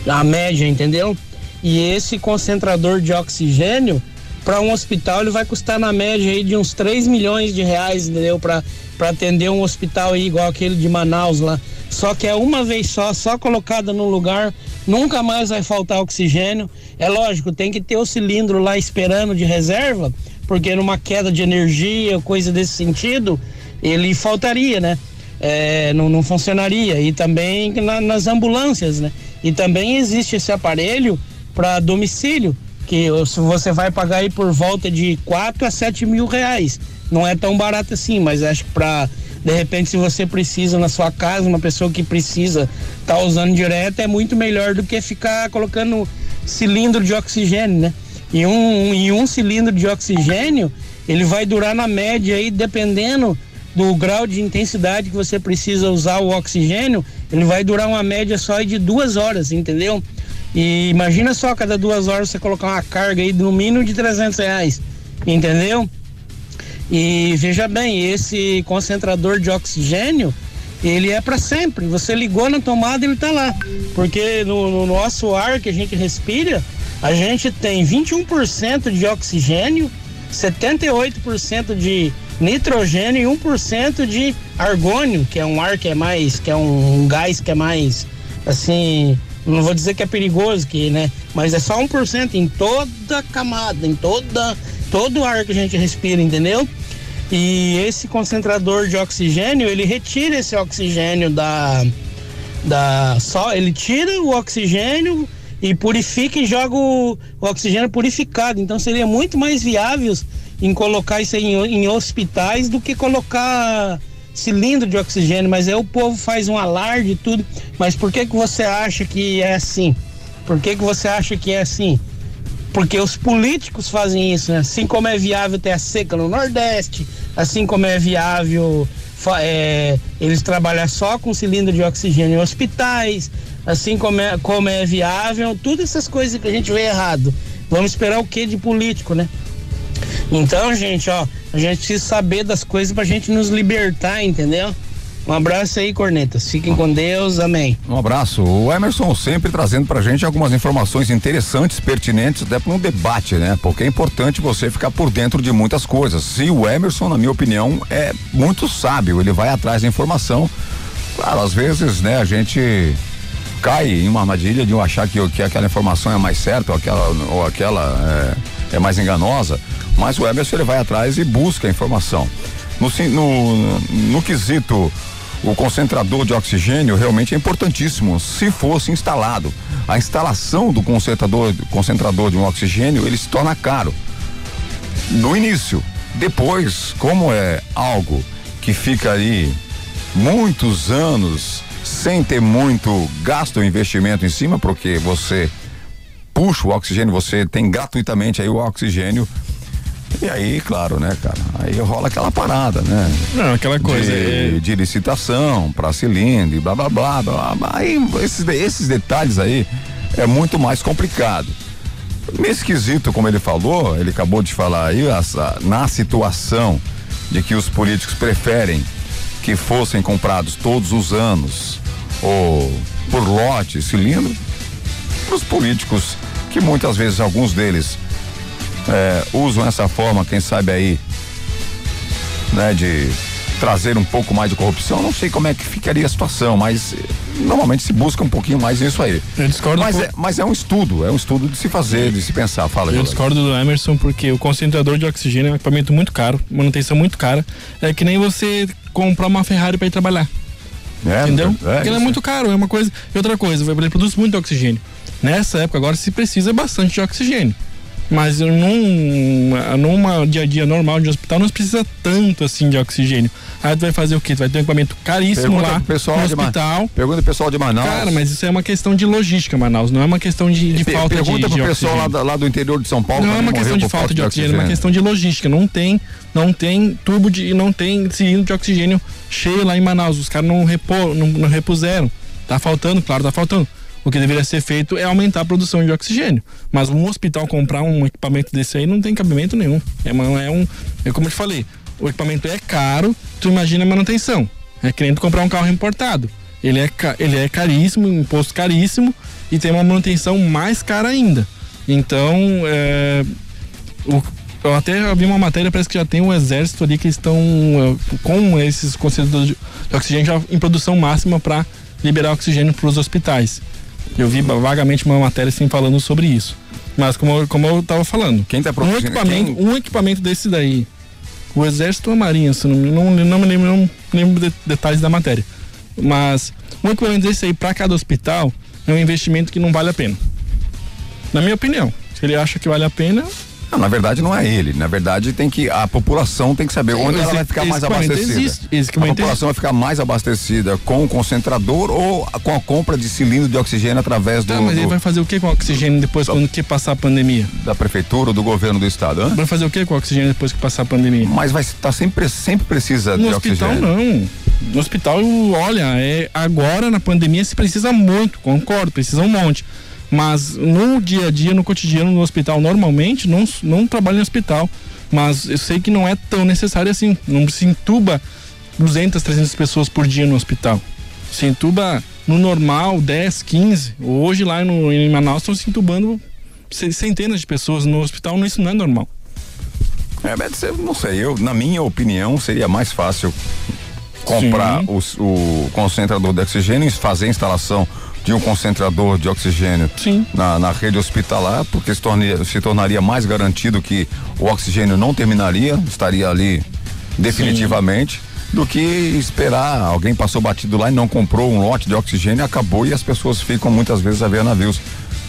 a média, entendeu? E esse concentrador de oxigênio, para um hospital, ele vai custar na média aí de uns 3 milhões de reais, entendeu? Para atender um hospital aí igual aquele de Manaus lá. Só que é uma vez só, só colocada no lugar, nunca mais vai faltar oxigênio. É lógico, tem que ter o cilindro lá esperando de reserva, porque numa queda de energia, coisa desse sentido, ele faltaria, né? É, não, não funcionaria. E também na- nas ambulâncias, né? E também existe esse aparelho para domicílio, que você vai pagar aí por volta de 4 a 7 mil reais. Não é tão barato assim, mas acho que para de repente, se você precisa na sua casa, uma pessoa que precisa tá usando direto, é muito melhor do que ficar colocando cilindro de oxigênio, né? E um, e um cilindro de oxigênio, ele vai durar na média aí, dependendo do grau de intensidade que você precisa usar o oxigênio, ele vai durar uma média só de duas horas, entendeu? E imagina só, cada duas horas você colocar uma carga aí no mínimo de 300 reais, entendeu? E veja bem, esse concentrador de oxigênio, ele é para sempre. Você ligou na tomada, ele tá lá. Porque no, no nosso ar que a gente respira, a gente tem 21% de oxigênio, 78% de nitrogênio e 1% de argônio, que é um ar que é mais, que é um, gás que é mais assim, não vou dizer que é perigoso, que, né? Mas é só 1% em toda camada, em toda todo o ar que a gente respira, entendeu? E esse concentrador de oxigênio, ele retira esse oxigênio da da só, ele tira o oxigênio e purifica e joga o, o oxigênio purificado. Então seria muito mais viável em colocar isso em, em hospitais do que colocar cilindro de oxigênio, mas aí o povo faz um alarde e tudo. Mas por que que você acha que é assim? Por que que você acha que é assim? Porque os políticos fazem isso, né? Assim como é viável ter a seca no Nordeste, assim como é viável é, eles trabalhar só com cilindro de oxigênio em hospitais, assim como é, como é viável, todas essas coisas que a gente vê errado. Vamos esperar o que de político, né? Então, gente, ó, a gente precisa saber das coisas pra gente nos libertar, entendeu? Um abraço aí, cornetas. Fiquem com Deus, amém. Um abraço. O Emerson sempre trazendo pra gente algumas informações interessantes, pertinentes, até para um debate, né? Porque é importante você ficar por dentro de muitas coisas. E o Emerson, na minha opinião, é muito sábio. Ele vai atrás da informação. Claro, às vezes, né, a gente cai em uma armadilha de achar que, que aquela informação é mais certa ou aquela, ou aquela é, é mais enganosa. Mas o Emerson ele vai atrás e busca a informação. No, no, no quesito o concentrador de oxigênio realmente é importantíssimo se fosse instalado. A instalação do concentrador, concentrador de um oxigênio ele se torna caro no início. Depois, como é algo que fica aí muitos anos sem ter muito gasto ou investimento em cima, porque você puxa o oxigênio, você tem gratuitamente aí o oxigênio E aí, claro, né, cara? Aí rola aquela parada, né? Não, aquela coisa. De, é... de licitação para cilindro e blá blá blá blá. Aí esses, esses detalhes aí é muito mais complicado. Meio esquisito, como ele falou, ele acabou de falar aí, essa, na situação de que os políticos preferem que fossem comprados todos os anos ou por lote, cilindro, para os políticos que muitas vezes alguns deles é, usam essa forma, quem sabe aí, né, de trazer um pouco mais de corrupção, não sei como é que ficaria a situação, mas eh, normalmente se busca um pouquinho mais nisso aí. Eu discordo. Mas, é, mas é um estudo, é um estudo de se fazer, de se pensar. Fala, Eu discordo do Emerson porque o concentrador de oxigênio é um equipamento muito caro, manutenção muito cara. É que nem você comprar uma Ferrari para ir trabalhar. É, entendeu? É, Porque ele é muito caro, é uma coisa. E outra coisa, ele produz muito oxigênio. Nessa época agora se precisa bastante de oxigênio. Mas num, numa dia a dia normal de hospital não precisa tanto assim de oxigênio. Aí tu vai fazer o quê? Tu vai ter um equipamento caríssimo pergunta lá pessoal no hospital. Ma... Pergunta o pessoal de Manaus. Cara, mas isso é uma questão de logística, Manaus. Não é uma questão de, de falta de, pergunta pro pessoal lá, lá, do interior de São Paulo. Não é uma questão de falta de oxigênio, é uma questão de logística. Não tem, não tem tubo de, não tem cilindro de oxigênio cheio lá em Manaus. Os caras não, repor, não, não repuseram. Tá faltando, claro, tá faltando. O que deveria ser feito é aumentar a produção de oxigênio. Mas um hospital comprar um equipamento desse aí não tem cabimento nenhum. É, uma, é um. É como eu te falei, o equipamento é caro, tu imagina a manutenção. É querendo comprar um carro importado. Ele é, ele é caríssimo, imposto caríssimo e tem uma manutenção mais cara ainda. Então, é, o, eu até vi uma matéria, parece que já tem um exército ali que estão é, com esses concentradores de oxigênio já em produção máxima para liberar oxigênio para os hospitais. Eu vi vagamente uma matéria assim falando sobre isso. Mas como, como eu estava falando, quem tá um equipamento, quem... um equipamento desse daí, o exército ou a marinha, se não, não, não me lembro, não lembro de, detalhes da matéria. Mas um equipamento desse aí para cada hospital é um investimento que não vale a pena. Na minha opinião. Se ele acha que vale a pena, não, na verdade não é ele. Na verdade tem que a população tem que saber onde ela vai ficar mais abastecida. Existe, a população vai ficar mais abastecida com o concentrador ou com a compra de cilindro de oxigênio através do. Ah, mas do... ele vai fazer o que com o oxigênio depois da, quando que passar a pandemia? Da prefeitura ou do governo do estado? Vai fazer o que com o oxigênio depois que passar a pandemia? Mas vai estar tá sempre sempre precisa no de hospital, oxigênio. não. No hospital, olha, é agora na pandemia se precisa muito, concordo, precisa um monte. Mas no dia a dia, no cotidiano, no hospital, normalmente, não, não trabalho em hospital. Mas eu sei que não é tão necessário assim. Não se entuba 200, 300 pessoas por dia no hospital. Se entuba no normal 10, 15. Hoje lá no, em Manaus estão se entubando centenas de pessoas no hospital. Isso não é normal. É, mas não sei, eu, na minha opinião, seria mais fácil comprar o, o concentrador de oxigênio e fazer a instalação de um concentrador de oxigênio na, na, rede hospitalar, porque se, tornaria, se tornaria mais garantido que o oxigênio não terminaria, estaria ali definitivamente. Sim. Do que esperar, alguém passou batido lá e não comprou um lote de oxigênio, acabou e as pessoas ficam muitas vezes a ver navios.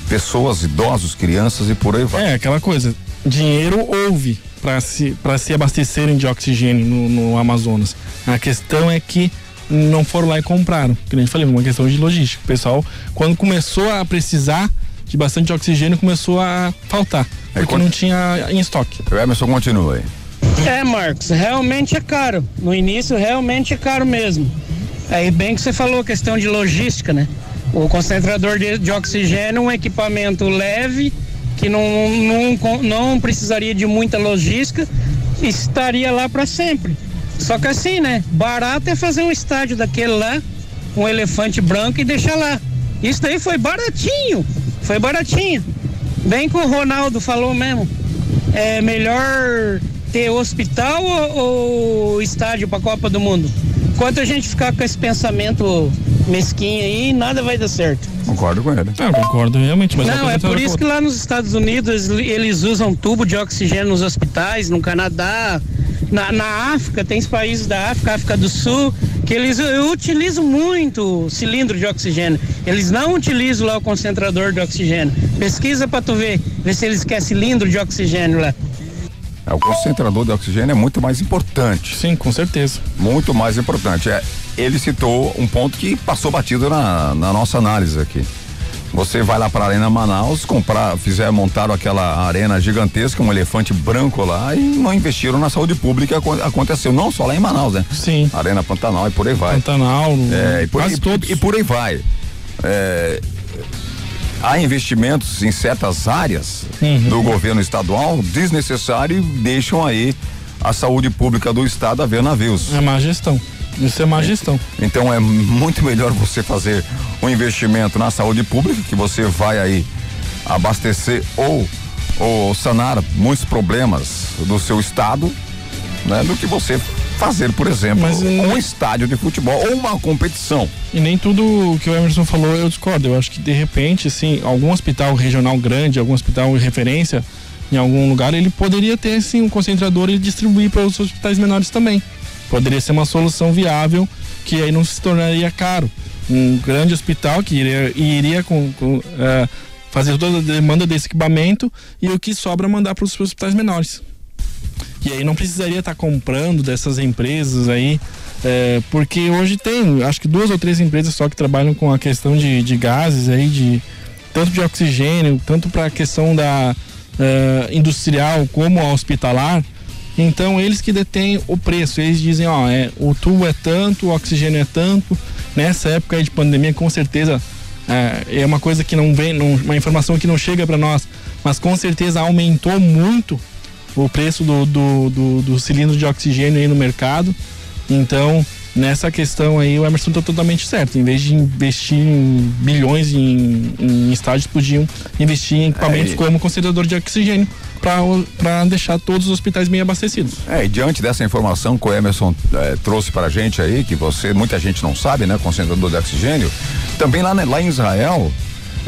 Pessoas, idosos, crianças e por aí vai. É, aquela coisa, dinheiro houve para se, se abastecerem de oxigênio no, no Amazonas. A questão é que não foram lá e compraram. Que a gente falei, uma questão de logística. O pessoal, quando começou a precisar de bastante oxigênio, começou a faltar. Porque quando... não tinha em estoque. O Emerson continua aí. É, Marcos, realmente é caro. No início, realmente é caro mesmo. Aí, bem que você falou, questão de logística, né? O concentrador de, de oxigênio, um equipamento leve, que não, não, não precisaria de muita logística, estaria lá para sempre. Só que assim, né? Barato é fazer um estádio daquele lá, um elefante branco e deixar lá. Isso daí foi baratinho. Foi baratinho. Bem que o Ronaldo falou mesmo. É melhor ter hospital ou, ou estádio para a Copa do Mundo? Enquanto a gente ficar com esse pensamento mesquinho aí, nada vai dar certo. Concordo com ele. Não, concordo realmente. Mas não, é por isso que lá nos Estados Unidos eles usam tubo de oxigênio nos hospitais, no Canadá, na, na África, tem países da África, África do Sul, que eles utilizam muito cilindro de oxigênio. Eles não utilizam lá o concentrador de oxigênio. Pesquisa para tu ver, ver se eles querem cilindro de oxigênio lá. É, o concentrador de oxigênio é muito mais importante. Sim, com certeza. Muito mais importante. É, ele citou um ponto que passou batido na, na nossa análise aqui. Você vai lá para a Arena Manaus, comprar, fizer, montaram aquela arena gigantesca, um elefante branco lá e não investiram na saúde pública. Aconteceu não só lá em Manaus, né? Sim. Arena Pantanal e por aí vai. Pantanal, é, e por, quase e, todos. E por aí vai. É, há investimentos em certas áreas uhum. do governo estadual desnecessário e deixam aí a saúde pública do estado a ver navios. É má gestão. Isso é má gestão. Então é muito melhor você fazer um investimento na saúde pública, que você vai aí abastecer ou, ou sanar muitos problemas do seu estado, né? Do que você fazer, por exemplo, Mas, um estádio de futebol ou uma competição. E nem tudo o que o Emerson falou eu discordo. Eu acho que de repente, assim, algum hospital regional grande, algum hospital de referência em algum lugar, ele poderia ter assim um concentrador e distribuir para os hospitais menores também. Poderia ser uma solução viável que aí não se tornaria caro. Um grande hospital que iria, iria com, com uh, fazer toda a demanda desse equipamento e o que sobra mandar para os hospitais menores. E aí não precisaria estar tá comprando dessas empresas aí, é, porque hoje tem, acho que duas ou três empresas só que trabalham com a questão de, de gases aí, de tanto de oxigênio, tanto para a questão da uh, industrial como a hospitalar. Então eles que detêm o preço, eles dizem, ó, é, o tubo é tanto, o oxigênio é tanto. Nessa época de pandemia, com certeza é, é uma coisa que não vem, não, uma informação que não chega para nós, mas com certeza aumentou muito o preço do, do, do, do cilindro de oxigênio aí no mercado. Então, nessa questão aí, o Emerson está totalmente certo. Em vez de investir em bilhões em, em estádios, podiam investir em equipamentos é, como concentrador de oxigênio para deixar todos os hospitais bem abastecidos. É, e diante dessa informação que o Emerson é, trouxe para a gente aí, que você, muita gente não sabe, né? Concentrador de oxigênio, também lá, né, lá em Israel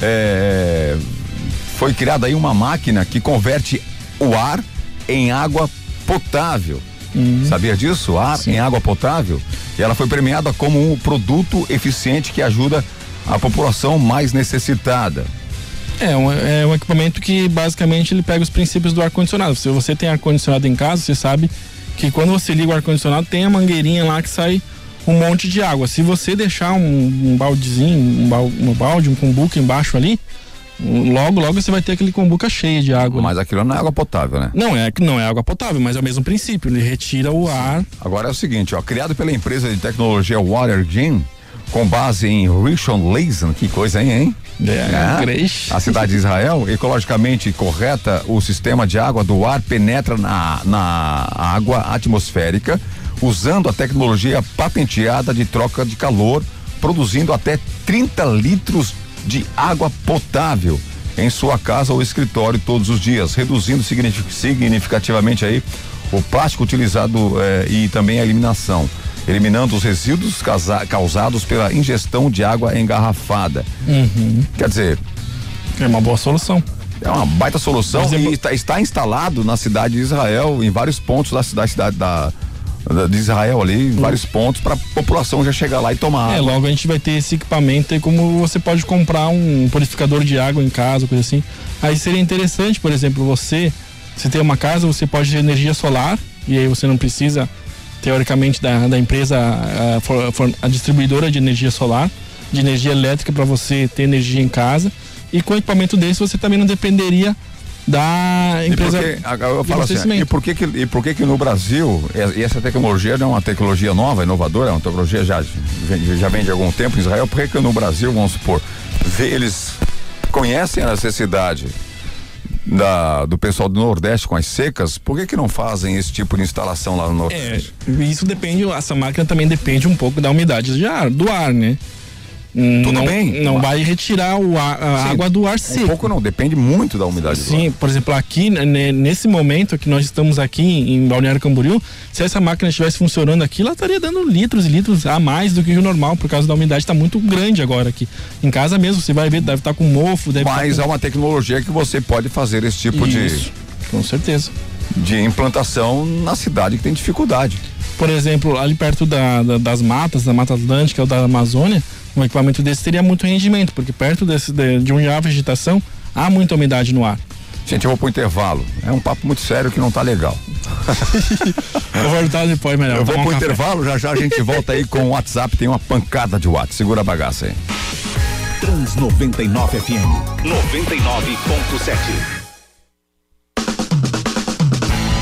é, foi criada aí uma máquina que converte o ar em água potável. Uhum. Sabia disso? Ar Sim. em água potável. Ela foi premiada como um produto eficiente que ajuda a população mais necessitada. É um, é um equipamento que basicamente ele pega os princípios do ar-condicionado. Se você tem ar-condicionado em casa, você sabe que quando você liga o ar-condicionado tem a mangueirinha lá que sai um monte de água. Se você deixar um, um baldezinho, um, balde, um um cumbuca embaixo ali, logo, logo você vai ter aquele cumbuca cheio de água. Mas aquilo não é água potável, né? Não é, não é água potável, mas é o mesmo princípio, ele retira o ar. Agora é o seguinte, ó, criado pela empresa de tecnologia Water Gym, com base em Rishon LeZion, que coisa hein, hein? É, é, a cidade de Israel, ecologicamente correta, o sistema de água do ar penetra na, na água atmosférica usando a tecnologia patenteada de troca de calor, produzindo até 30 litros de água potável em sua casa ou escritório todos os dias, reduzindo significativamente aí o plástico utilizado eh, e também a eliminação eliminando os resíduos causados pela ingestão de água engarrafada. Uhum. Quer dizer. É uma boa solução. É uma baita solução Mas e está, está, instalado na cidade de Israel, em vários pontos da cidade, cidade da, de Israel ali, em vários pontos, para a população já chegar lá e tomar. É, água. logo a gente vai ter esse equipamento aí, como você pode comprar um purificador de água em casa, coisa assim. Aí seria interessante, por exemplo, você, se tem uma casa, você pode ter energia solar, e aí você não precisa teoricamente da, da empresa a, a, distribuidora de energia solar, de energia elétrica para você ter energia em casa. E com equipamento desse você também não dependeria da empresa. E por que, eu falo assim, e por que, que, e por que, que no Brasil, e essa tecnologia não é uma tecnologia nova, inovadora, é uma tecnologia já, já vem de algum tempo em Israel, por que, que no Brasil, vamos supor, eles conhecem a necessidade da, do pessoal do Nordeste com as secas, por que que não fazem esse tipo de instalação lá no Nordeste? É, isso depende, essa máquina também depende um pouco da umidade de ar, do ar, né? Tudo não, bem. Não vai retirar o ar, a Sim, água do ar seco. Um pouco não, depende muito da umidade Sim, por exemplo, aqui, né, nesse momento que nós estamos aqui em Balneário Camboriú, se essa máquina estivesse funcionando aqui, ela estaria dando litros e litros a mais do que o normal, por causa da umidade está muito grande agora aqui. Em casa mesmo, você vai ver, deve estar tá com mofo, deve tá Mas tá com... é uma tecnologia que você pode fazer esse tipo Isso, de. Com certeza. De implantação na cidade que tem dificuldade. Por exemplo, ali perto da, da, das matas, da Mata Atlântica ou da Amazônia, um equipamento desse teria muito rendimento, porque perto desse, de, de onde há vegetação, há muita umidade no ar. Gente, eu vou pro intervalo. É um papo muito sério que não tá legal. *laughs* vou voltar depois, melhor. Eu vou pro um intervalo, já já a gente volta aí com o WhatsApp. Tem uma pancada de WhatsApp. Segura a bagaça aí. Trans 99 FM 99.7.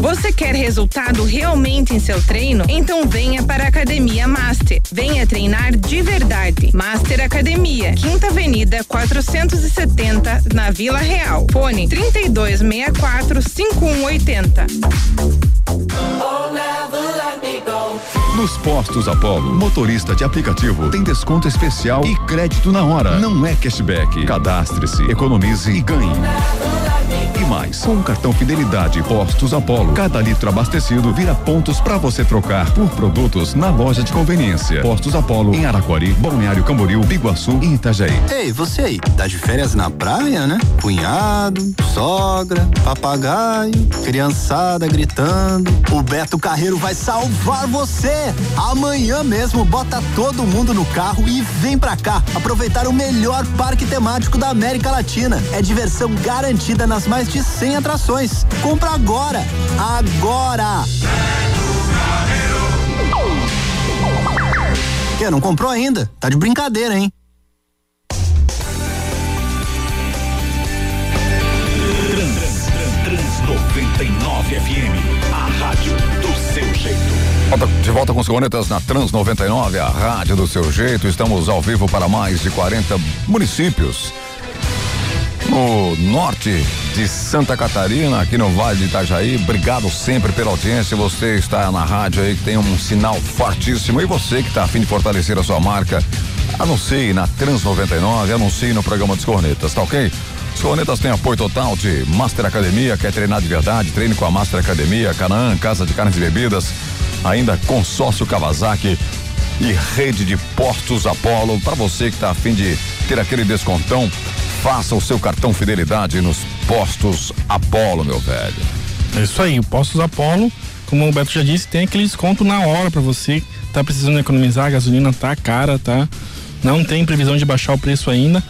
Você quer resultado realmente em seu treino? Então venha para a Academia Master. Venha treinar de verdade. Master Academia, Quinta Avenida 470, na Vila Real. Fone 3264 5180. Nos postos Apollo, motorista de aplicativo tem desconto especial e crédito na hora. Não é cashback. Cadastre-se, economize e ganhe. Mais, com o cartão Fidelidade Postos Apollo, cada litro abastecido vira pontos para você trocar por produtos na loja de conveniência. Postos Apollo em Araquari, Balneário Camboriú, Biguaçu e Itajaí. Ei, você aí, tá de férias na praia, né? Cunhado, sogra, papagaio, criançada gritando. O Beto Carreiro vai salvar você! Amanhã mesmo bota todo mundo no carro e vem pra cá aproveitar o melhor parque temático da América Latina. É diversão garantida nas mais de 100 atrações. Compra agora! Agora! Que, não comprou ainda? Tá de brincadeira, hein? Trans, Trans 99 FM, a rádio do seu jeito. De volta com os cornetas na Trans 99, a rádio do seu jeito. Estamos ao vivo para mais de 40 municípios. No norte de Santa Catarina, aqui no Vale de Itajaí. Obrigado sempre pela audiência. Você está na rádio aí que tem um sinal fortíssimo. E você que está a fim de fortalecer a sua marca, anuncie na Trans 99, anuncie no programa dos cornetas, tá ok? Os cornetas têm apoio total de Master Academia, quer treinar de verdade, treine com a Master Academia, Canaã, Casa de Carnes e Bebidas, ainda consórcio Kawasaki e rede de postos Apollo. Para você que está a fim de ter aquele descontão, faça o seu cartão fidelidade nos postos Apollo, meu velho. É isso aí, Postos Apollo, como o Beto já disse, tem aquele desconto na hora pra você tá precisando economizar, a gasolina tá cara, tá? Não tem previsão de baixar o preço ainda,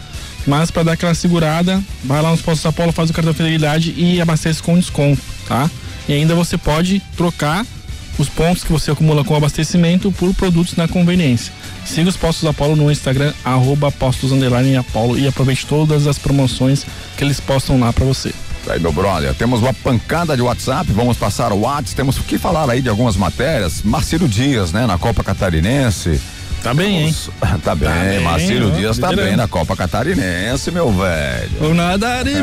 mas para dar aquela segurada, vai lá nos Postos Apollo, faz o cartão fidelidade e abastece com desconto, tá? E ainda você pode trocar os pontos que você acumula com abastecimento por produtos na conveniência. Siga os Postos Apollo no Instagram, arroba postos Apollo e aproveite todas as promoções que eles postam lá para você. Aí, meu brother, temos uma pancada de WhatsApp, vamos passar o WhatsApp, temos que falar aí de algumas matérias. Marcílio Dias, né, na Copa Catarinense. Tá bem, hein? *laughs* Tá bem, bem, Marcílio ó, Dias tá liderando. bem na Copa Catarinense, meu velho. O nada de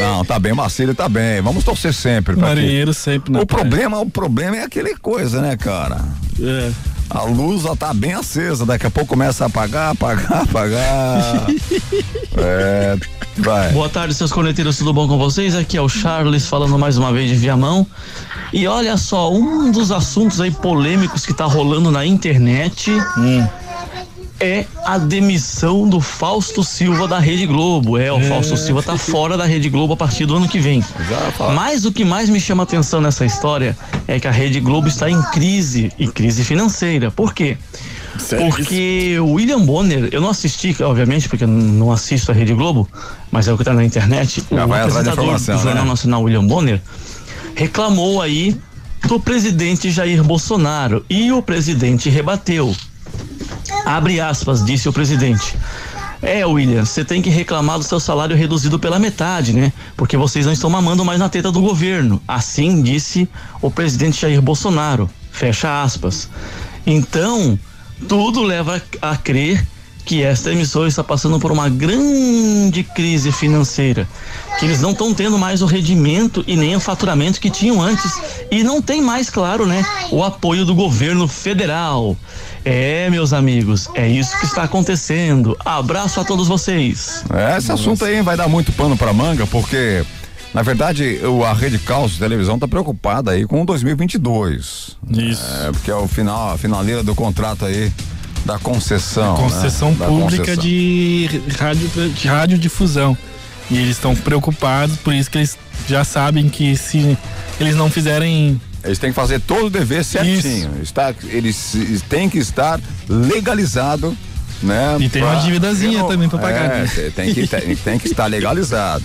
Não, tá bem, Marcílio tá bem. Vamos torcer sempre. pra que- Marinheiro sempre na O problema, o problema é aquele coisa, né, cara? É. A luz já tá bem acesa, daqui a pouco começa a apagar, apagar, apagar. é, vai. Boa tarde, seus corneteiros, tudo bom com vocês? Aqui é o Charles falando mais uma vez de Viamão. E olha só, um dos assuntos aí polêmicos que tá rolando na internet é a demissão do Fausto Silva da Rede Globo. É, o Fausto Silva tá fora da Rede Globo a partir do ano que vem. Mas o que mais me chama atenção nessa história é que a Rede Globo está em crise, e crise financeira. Por quê? Porque o William Bonner, eu não assisti, obviamente, porque eu não assisto a Rede Globo, mas é o que tá na internet. Já o vai apresentador do Jornal né? Nacional, William Bonner, reclamou aí do presidente Jair Bolsonaro e o presidente rebateu. Abre aspas, disse o presidente. É, William, você tem que reclamar do seu salário reduzido pela metade, né? Porque vocês não estão mamando mais na teta do governo. Assim disse o presidente Jair Bolsonaro. Fecha aspas. Então, tudo leva a crer que esta emissora está passando por uma grande crise financeira, que eles não estão tendo mais o rendimento e nem o faturamento que tinham antes e não tem mais, claro, né, o apoio do governo federal. É, meus amigos, é isso que está acontecendo. Abraço a todos vocês. É, esse assunto aí vai dar muito pano para manga, porque na verdade, o, a Rede Caos de televisão está preocupada aí com 2022. Isso. É, porque é o final, a finaleira do contrato aí da concessão. concessão né? Da pública concessão. de rádio de radiodifusão. E eles estão preocupados, por isso que eles já sabem que se eles não fizerem Eles têm que fazer todo o dever certinho. Está, eles, eles têm que estar legalizado, né? E tem uma pra- dívidazinha reno- também pra pagar, É, né? tem que, tem, tem que estar legalizado.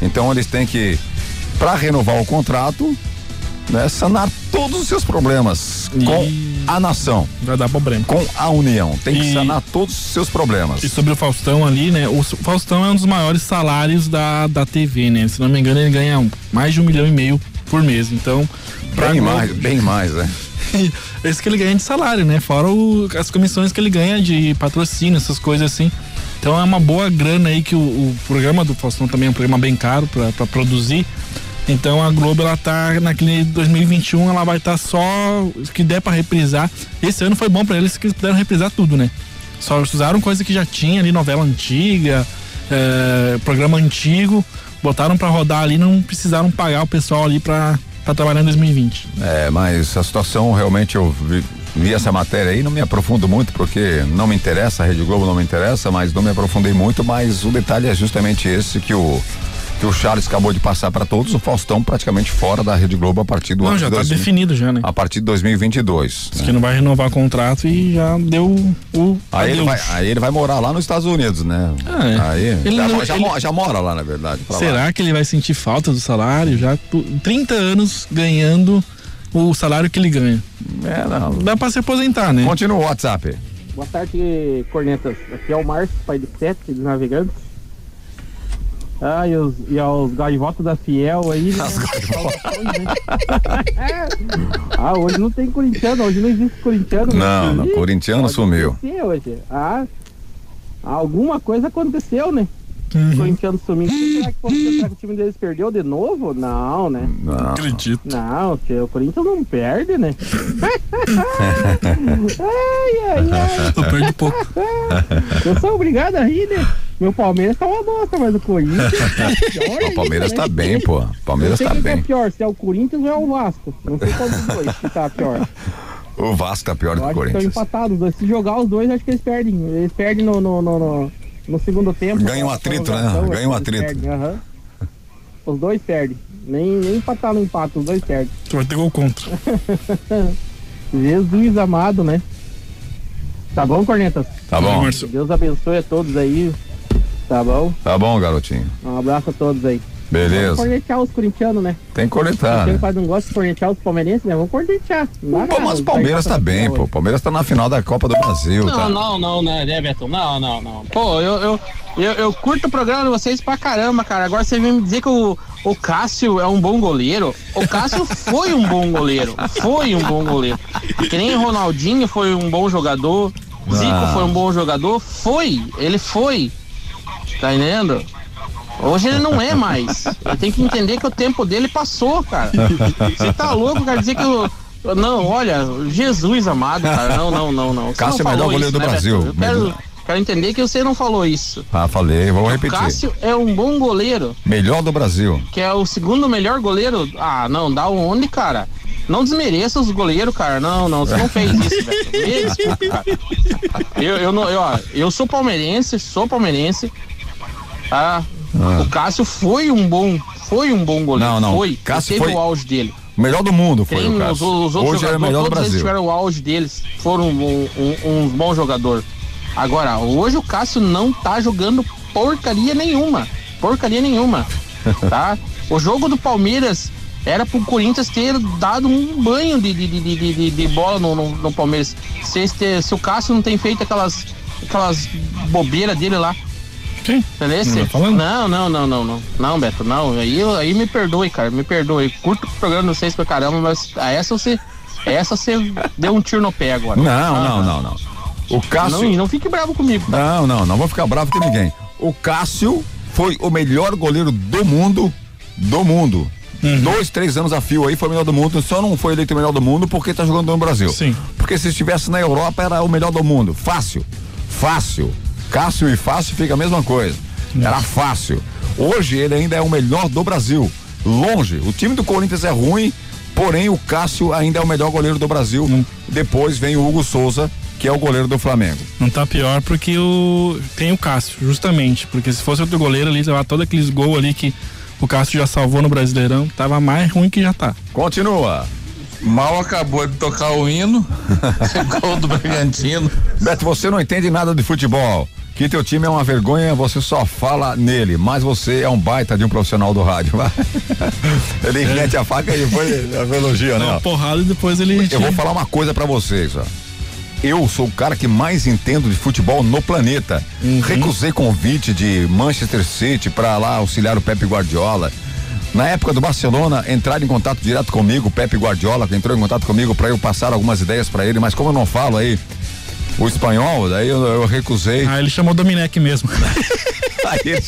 Então eles têm que, para renovar o contrato, né, sanar todos os seus problemas com a nação. Vai dar problema. Com a União. Tem que E- sanar todos os seus problemas. E sobre o Faustão ali, né? O Faustão é um dos maiores salários da, da TV, né? Se não me engano, ele ganha mais de um milhão e meio por mês. Então, pra Bem Globo- mais, bem mais, né? *laughs* Esse que ele ganha de salário, né? Fora o- as comissões que ele ganha de patrocínio, essas coisas assim. Então é uma boa grana aí que o, o programa do Faustão também é um programa bem caro pra produzir. Então a Globo ela tá naquele 2021, ela vai estar só o que der pra reprisar. Esse ano foi bom pra eles que eles puderam reprisar tudo, né? Só usaram coisa que já tinha ali, novela antiga, é, programa antigo, botaram pra rodar ali, não precisaram pagar o pessoal ali pra, pra trabalhar em 2020. É, mas a situação realmente eu vi, vi essa matéria aí, não me aprofundo muito porque não me interessa, a Rede Globo não me interessa, mas não me aprofundei muito, mas o detalhe é justamente esse que o que o Charles acabou de passar para todos, o Faustão praticamente fora da Rede Globo a partir do Não, ano já de tá 2000 definido já, né? A partir de 2022. Diz que não vai renovar o contrato e já deu o. Aí ele, vai, aí ele vai morar lá nos Estados Unidos, né? Ah, é. Aí Ele já, não- já, ele- já mora lá, na verdade. pra lá. Será que ele vai sentir falta do salário? Já tu- 30 anos ganhando o salário que ele ganha. É, não. Dá pra se aposentar, né? Continua o WhatsApp. Boa tarde, cornetas. Aqui é o Márcio, pai de sete, dos navegantes. Ah, e, os, e aos gaivotas da Fiel aí. né? *laughs* ah, hoje não tem corintiano, hoje não existe corintiano. Não, não, Ih, corintiano sumiu. Hoje. Ah, alguma coisa aconteceu, né? Uhum. Corintiano sumiu. Será que, foi- será que o time deles perdeu de novo? Não, né? Não. Acredito. Não, tio, o Corinthians não perde, né? ai, ai, ai. Só perde pouco. Eu sou obrigado a rir, né? Meu Palmeiras tá uma bosta, mas o Corinthians tá *laughs* pior O Palmeiras tá né? bem, pô. O Palmeiras não sei tá bem. é pior, se é o Corinthians ou é o Vasco. Não sei qual dos dois que tá pior. O Vasco tá pior Eu que o que estão Corinthians. empatados. Se jogar os dois, acho que eles perdem. Eles perdem no, no, no, no, no segundo tempo. Ganha um atrito, né? Ganha um atrito. aham. Os dois perdem. Nem, nem empatar no empate, os dois perdem. Tu vai ter gol contra. *laughs* Jesus amado, né? Tá bom, Cornetas? Tá bom. Deus abençoe a todos aí. Tá bom? Tá bom, garotinho. Um abraço a todos aí. Vamos Beleza. cornetear os corintianos, né? Tem que coletar, Quem né? faz não gosta de cornetear os palmeirenses, né? Vamos cornetear. Não Pô, mas o Palmeiras tá gaivotas bem, pô. O Palmeiras tá na final da Copa do Brasil, Não, tá? não, não, né, né, Beto? Não, não, não. Pô, eu, eu, eu, eu curto o programa de vocês pra caramba, cara. Agora você vem me dizer que o, o Cássio é um bom goleiro. O Cássio *laughs* foi um bom goleiro. Foi um bom goleiro. Que nem o Ronaldinho foi um bom jogador. Zico Ah. foi um bom jogador. Foi, ele foi. Tá entendendo? Hoje ele não é mais. Ele tem que entender que o tempo dele passou, cara. Você tá louco, quer dizer que o. Não, olha, Jesus amado, cara. Não, não, não, não. Você Cássio não é o melhor goleiro do né, Brasil. Eu quero, quero entender que você não falou isso. Ah, falei, vou O repetir. Cássio é um bom goleiro, Melhor do Brasil. que é o segundo melhor goleiro. Ah, não, dá onde, cara? Não desmereça os goleiros, cara. Não, não, você não fez isso, cara. Eu, eu, não, eu, ó, eu sou palmeirense, sou palmeirense. Ah, Ah. O Cássio foi um bom, foi um bom goleiro. Não, não. Foi. Cássio teve foi o auge dele. O melhor do mundo foi Tem o os, Cássio. os outros Hoje é o melhor do todos eles Brasil. tiveram o auge deles, foram um, um, um bom jogador. Agora, hoje o Cássio não tá jogando porcaria nenhuma. Porcaria nenhuma. *laughs* Tá? O jogo do Palmeiras era pro Corinthians ter dado um banho de, de, de, de, de- de bola no, no, no Palmeiras. Se, este- se o Cássio não tem feito aquelas, aquelas bobeiras dele lá. Quem? Entendeu? Não tá falando? Não, não, não, não, não. Não, Beto, não. Aí, aí me perdoe, cara. Me perdoe. Curto o programa de vocês pra caramba, mas a essa você. Essa você deu um tiro no pé agora. Não, não, não, não. O Cássio. Não, não fique bravo comigo. Tá? Não, não, não vou ficar bravo com ninguém. O Cássio foi o melhor goleiro do mundo, do mundo. Uhum. Dois, três anos a fio aí foi o melhor do mundo. Só não foi eleito o melhor do mundo porque tá jogando no Brasil. Sim. Porque se estivesse na Europa era o melhor do mundo. Fácil. Fácil. Cássio e fácil fica a mesma coisa. Era fácil. Hoje ele ainda é o melhor do Brasil. Longe. O time do Corinthians é ruim, porém o Cássio ainda é o melhor goleiro do Brasil. Hum. Depois vem o Hugo Souza, que é o goleiro do Flamengo. Não tá pior porque o tem o Cássio, justamente, porque se fosse outro goleiro ali, levar todos aqueles gols ali que o Cássio já salvou no Brasileirão, tava mais ruim que já tá. Continua. Mal acabou de tocar o hino, *laughs* gol do Bragantino. Beto, você não entende nada de futebol. Que teu time é uma vergonha, você só fala nele, mas você é um baita de um profissional do rádio. *laughs* ele é. mete a faca e depois *laughs* elogia, né? Uma porrada e depois ele. Eu vou falar uma coisa para vocês, ó. Eu sou o cara que mais entendo de futebol no planeta. Uhum. Recusei convite de Manchester City para lá auxiliar o Pepe Guardiola. Na época do Barcelona, entraram em contato direto comigo, o Pepe Guardiola, que entrou em contato comigo para eu passar algumas ideias para ele, mas como eu não falo aí o espanhol, daí eu, eu recusei. Ah, ele chamou o Domenech mesmo. *laughs* aí, ele,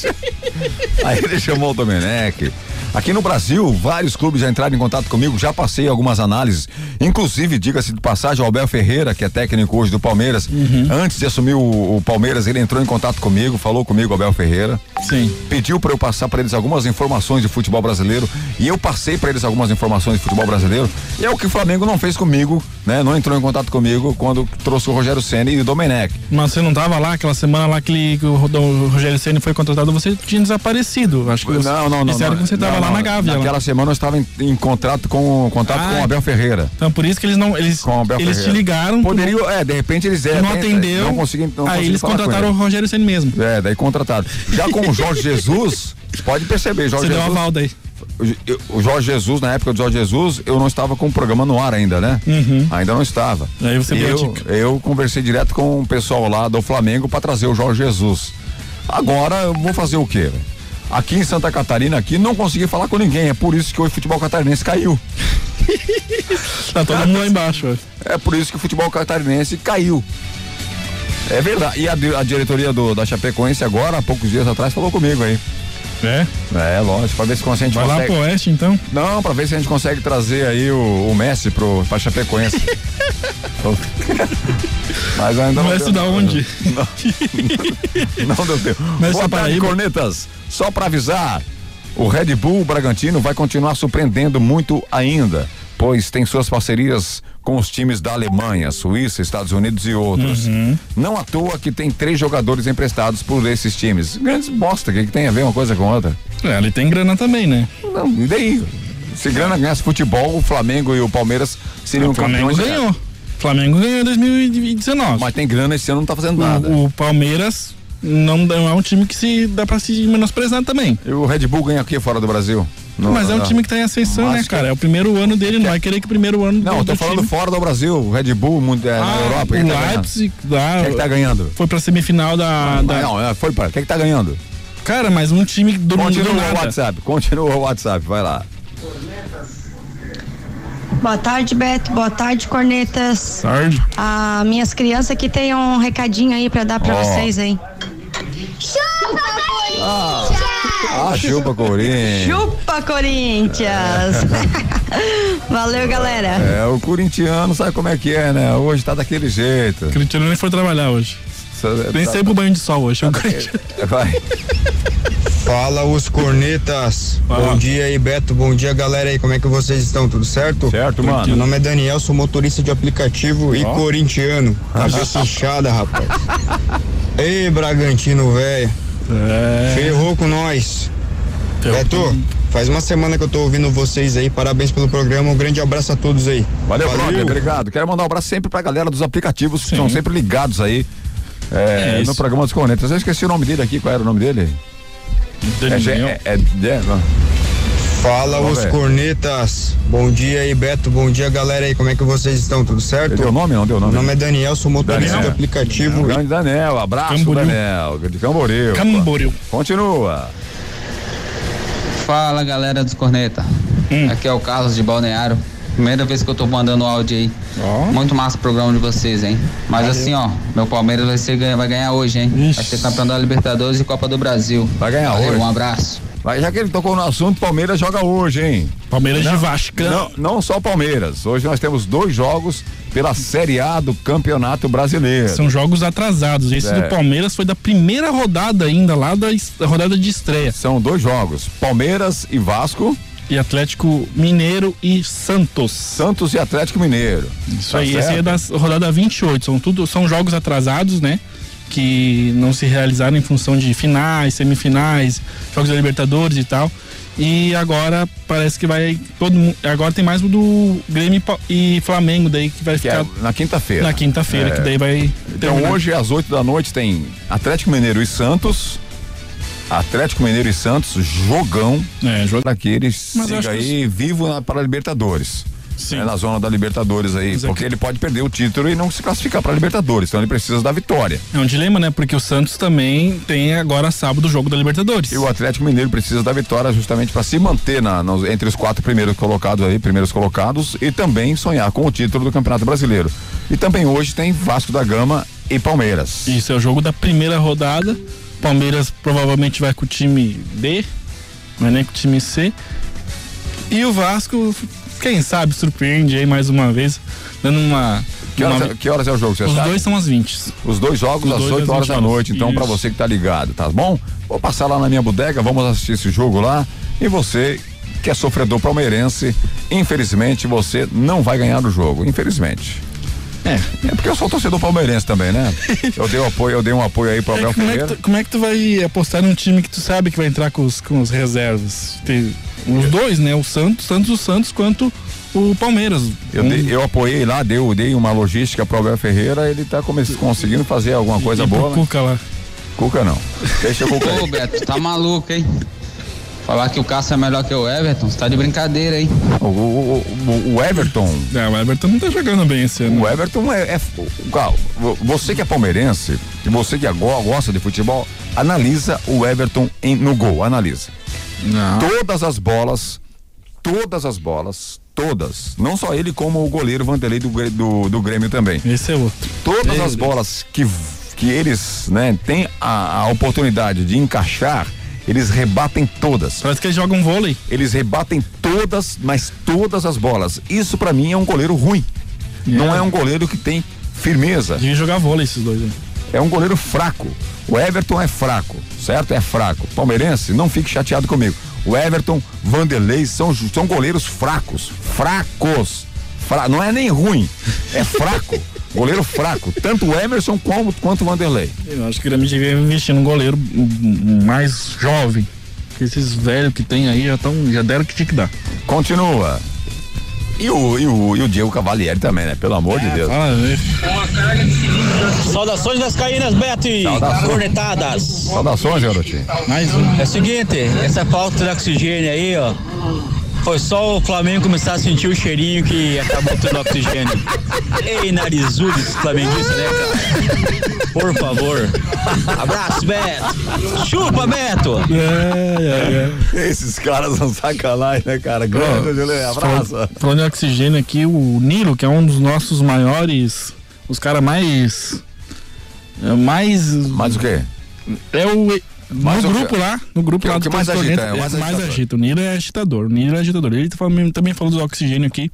aí ele chamou o Domenech. Aqui no Brasil, vários clubes já entraram em contato comigo, já passei algumas análises. Inclusive, diga-se de passagem, o Abel Ferreira, que é técnico hoje do Palmeiras, uhum. antes de assumir o, o, Palmeiras, ele entrou em contato comigo, falou comigo, Abel Ferreira. Sim. Pediu para eu passar para eles algumas informações de futebol brasileiro e eu passei para eles algumas informações de futebol brasileiro. E é o que o Flamengo não fez comigo, né? Não entrou em contato comigo quando trouxe o Rogério Ceni e o Domenech. Mas você não tava lá aquela semana lá que, ele, que o, o Rogério Ceni foi contratado, você tinha desaparecido. Acho que não, não, não. Disseram não, que você tava não, lá na Gávea. Naquela lá. semana eu estava em, em contrato com contato ah, com o Abel Ferreira. Então por isso que eles não eles com Abel eles Ferreira. te ligaram. Poderiam, é, de repente eles é, não atendeu. Não consegui, não aí eles contrataram o Rogério Ceni mesmo. É, daí contrataram. Já com o Jorge *laughs* Jesus, pode perceber, Jorge você Jesus. Deu uma valda aí. O Jorge Jesus, na época do Jorge Jesus, eu não estava com o programa no ar ainda, né? Uhum. Ainda não estava. Aí você eu, eu conversei direto com o pessoal lá do Flamengo para trazer o Jorge Jesus. Agora eu vou fazer o quê? Aqui em Santa Catarina, aqui, não consegui falar com ninguém. É por isso que o futebol catarinense caiu. *laughs* tá todo mundo lá embaixo. É por isso que o futebol catarinense caiu. É verdade. E a, a diretoria do, da Chapecoense agora, há poucos dias atrás, falou comigo aí. É? É, lógico, pra ver se a gente Vai consegue. lá pro oeste, então? Não, pra ver se a gente consegue trazer aí o, o Messi pro, pra Chapecoense. *laughs* Mas ainda não. Messi da onde? Não, não deu tempo. Messi Boa tarde, cornetas. Só pra avisar, o Red Bull Bragantino vai continuar surpreendendo muito ainda pois tem suas parcerias com os times da Alemanha, Suíça, Estados Unidos e outros. Uhum. Não à toa que tem três jogadores emprestados por esses times. Grandes bosta, o que, que tem a ver uma coisa com outra? É, ele tem grana também, né? Não, e daí? Se grana ganhasse futebol, o Flamengo e o Palmeiras seriam o Flamengo campeões. ganhou. Flamengo ganhou em 2019. Mas tem grana esse ano não tá fazendo nada. O, o Palmeiras não, não, é um time que se dá pra se menosprezar também. E o Red Bull ganha aqui fora do Brasil? No, mas é um time que tá em ascensão, né, cara? É o primeiro ano dele, não vai querer que o primeiro ano Não, eu tô falando time... fora do Brasil, Red Bull, é, ah, na Europa. O tá Leipzig, lá, quem é que tá ganhando? Foi pra semifinal da. Não, da... não, é, foi pra. Quem é que tá ganhando? Cara, mas um time do Continua o WhatsApp, continua o WhatsApp, vai lá. Boa tarde, Beto. Boa tarde, cornetas. Tarde. Ah, minhas crianças aqui tem um recadinho aí pra dar pra oh. vocês aí. Chupa, ah, ah, chupa Corinthians. Chupa Corinthians. *laughs* Valeu, galera. É, o corintiano sabe como é que é, né? Hoje tá daquele jeito. O corintiano nem foi trabalhar hoje. Nem tá, pro banho de sol hoje. Tá, vai. *laughs* Fala os cornetas. Bom dia aí, Beto. Bom dia, galera aí. Como é que vocês estão? Tudo certo? Certo, mano. Meu nome é Daniel, sou motorista de aplicativo oh. e corintiano. *laughs* Cabeça inchada, rapaz. Ei, Bragantino, velho. É. Ferrou com nós. Beto, faz uma semana que eu tô ouvindo vocês aí. Parabéns pelo programa. Um grande abraço a todos aí. Valeu, Valeu. brother. Obrigado. Quero mandar um abraço sempre pra galera dos aplicativos Sim. que são sempre ligados aí. É, é no programa dos cornetas. Eu esqueci o nome dele aqui. Qual era o nome dele? Daniel. É, é, é, é Fala Vamos os ver. cornetas. Bom dia aí, Beto. Bom dia, galera aí. Como é que vocês estão? Tudo certo? Deu nome? Não deu nome. Meu nome é Daniel, sou motorista Daniel. do aplicativo. Grande Daniel, abraço, Camboriú. Daniel. De Camboriú. Camboriú. Continua. Fala, galera dos cornetas. Hum. Aqui é o Carlos de Balneário. Primeira vez que eu tô mandando áudio aí. Muito massa o programa de vocês, hein? Mas Valeu. assim, ó, meu Palmeiras vai, ser, vai ganhar hoje, hein? Vai ser campeão da Libertadores e Copa do Brasil. Vai ganhar Valeu, hoje. Um abraço. Mas já que ele tocou no assunto, Palmeiras joga hoje, hein? Palmeiras não, de Vasca. Não, não só o Palmeiras. Hoje nós temos dois jogos pela Série A do Campeonato Brasileiro. São jogos atrasados. Esse É. do Palmeiras foi da primeira rodada ainda, lá da, da rodada de estreia. São dois jogos, Palmeiras e Vasco. E Atlético Mineiro e Santos. Santos e Atlético Mineiro. Isso Tá aí, esse é da rodada 28. São tudo, são jogos atrasados, né? Que não se realizaram em função de finais, semifinais, jogos da Libertadores e tal. E agora parece que vai todo mundo. Agora tem mais o do Grêmio e e Flamengo daí que vai Que ficar é na quinta-feira. na quinta-feira, É. que daí vai. Então terminar. hoje às 8 da noite tem Atlético Mineiro e Santos. Atlético Mineiro e Santos, jogão. É, jogão. Para que ele Mas eu acho siga que aí vivo na, para a Libertadores. É, na zona da Libertadores aí. É porque que- ele pode perder o título e não se classificar para a Libertadores. Então ele precisa da vitória. É um dilema, né? Porque o Santos também tem agora sábado o jogo da Libertadores. E o Atlético Mineiro precisa da vitória justamente para se manter na, nos- entre os quatro primeiros colocados aí, primeiros colocados, e também sonhar com o título do Campeonato Brasileiro. E também hoje tem Vasco da Gama e Palmeiras. Isso é o jogo da primeira rodada. Palmeiras provavelmente vai com o time D, não é nem com o time C. E o Vasco, quem sabe, surpreende aí mais uma vez, dando uma. Que horas, uma- é, que horas é o jogo, você Os sabe? dois são às 20. Os dois jogos Os às dois 8 às horas 20 da noite, então, pra Isso. você que tá ligado, tá bom? Vou passar lá na minha bodega, vamos assistir esse jogo lá. E você que é sofredor palmeirense, infelizmente você não vai ganhar o jogo, infelizmente. É. É porque eu sou torcedor palmeirense também, né? Eu dei um apoio, eu dei um apoio aí pro Abel Como é, que Ferreira. tu, como é que tu vai apostar num time que tu sabe que vai entrar com os, com os reservas? Tem os dois, né? O Santos, tanto o Santos quanto o Palmeiras. Eu, Um- dei, eu apoiei lá, dei, dei uma logística pro Abel Ferreira, ele tá conseguindo fazer alguma coisa e pro boa. né? Cuca lá. Cuca não. Deixa o Cuca Ô. Beto, tá maluco, hein? Falar que o Cássio é melhor que o Everton, você tá de brincadeira, hein? O, o- o- o Everton. É, o Everton não tá jogando bem esse ano. O Everton é. é você que é palmeirense e você que agora gosta de futebol, analisa o Everton em- no gol, analisa. Todas as bolas, todas as bolas, todas. Não só ele, como o goleiro Vanderlei do, do, do Grêmio também. Esse é outro. Todas Meu as Deus. bolas que, que eles né, têm a, a oportunidade de encaixar, eles rebatem todas. Parece que eles jogam vôlei. Eles rebatem todas, mas todas as bolas. Isso pra mim é um goleiro ruim. Não é um goleiro que tem firmeza. Devia jogar vôlei esses dois aí. É um goleiro fraco. O Everton é fraco, certo? É fraco. Palmeirense, não fique chateado comigo. O Everton, Vanderlei são, são goleiros fracos. Fracos. Fra- não é nem ruim, é fraco. *laughs* goleiro fraco. Tanto o Emerson como, quanto o Vanderlei. Eu acho que Grêmio devia investir num goleiro mais jovem. Porque esses velhos que tem aí já, tão, já deram o que tinha que dar. Continua. E o, e o, e o Diego Cavalieri também, né? Pelo amor de Deus. Saudações Vascaínas, Beto e Saudações. cornetadas. Saudações, garotinho. Mais um. É o seguinte, essa falta de oxigênio aí, ó. Foi só o Flamengo começar a sentir o cheirinho que acabou tendo oxigênio. Ei, narizudo esse flamenguista, né, cara? Por favor. Abraço, Beto. Chupa, Beto. Esses caras são sacanagem, né, cara? Grande, Juliano. Abraço. Falando, falando em oxigênio aqui, o Nilo, que é um dos nossos maiores. Os caras mais. é, Mais. Mais o quê? É o. Mais no grupo quê? lá, no grupo Que- lá do que mais agita, é mais é, mais agitador. agita. O Nilo é agitador. O Nilo é agitador. Ele também, também falou do oxigênio aqui.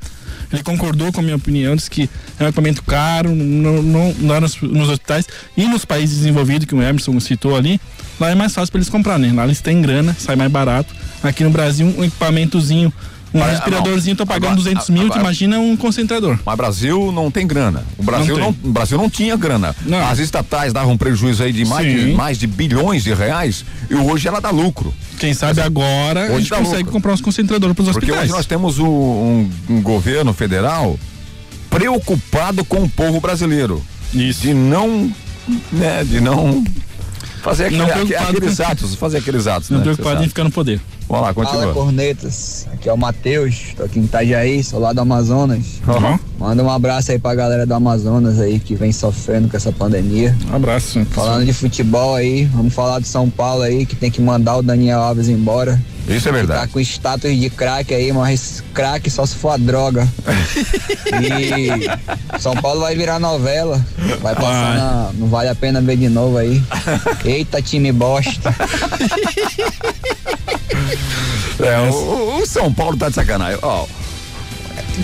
Ele concordou com a minha opinião, disse que é um equipamento caro, não, não, lá nos, nos hospitais e nos países desenvolvidos, que o Emerson citou ali, lá é mais fácil para eles comprar, né? Lá eles têm grana, sai mais barato. Aqui no Brasil, um equipamentozinho, um Ah, respiradorzinho, tô pagando agora- 200 mil, agora- imagina um concentrador. Mas Brasil não tem grana. O Brasil Não não, o Brasil não tinha grana. As estatais davam prejuízo aí de mais, de mais de bilhões de reais e hoje ela dá lucro. Quem sabe agora a Hoje gente dá consegue lucro. comprar uns concentradores para os Porque hospitais. hoje nós temos um, um- um governo federal preocupado com o povo brasileiro. De não, né, de não fazer aquele- Não aquele- aqueles atos, fazer aqueles atos. Não né, preocupado em ficar no poder. Vamos lá, Fala continua. cornetas, aqui é o Matheus, tô aqui em Itajaí, sou lá do Amazonas. Uhum. Manda um abraço aí pra galera do Amazonas aí que vem sofrendo com essa pandemia. Um abraço. Falando de futebol aí, vamos falar do São Paulo aí que tem que mandar o Daniel Alves embora. Isso é verdade. Tá com status de craque aí, mas craque só se for a droga. *laughs* e São Paulo vai virar novela. Vai passar Vai. na. Não vale a pena ver de novo aí. Eita, time bosta. *laughs* É, o, o- São Paulo tá de sacanagem. Ó,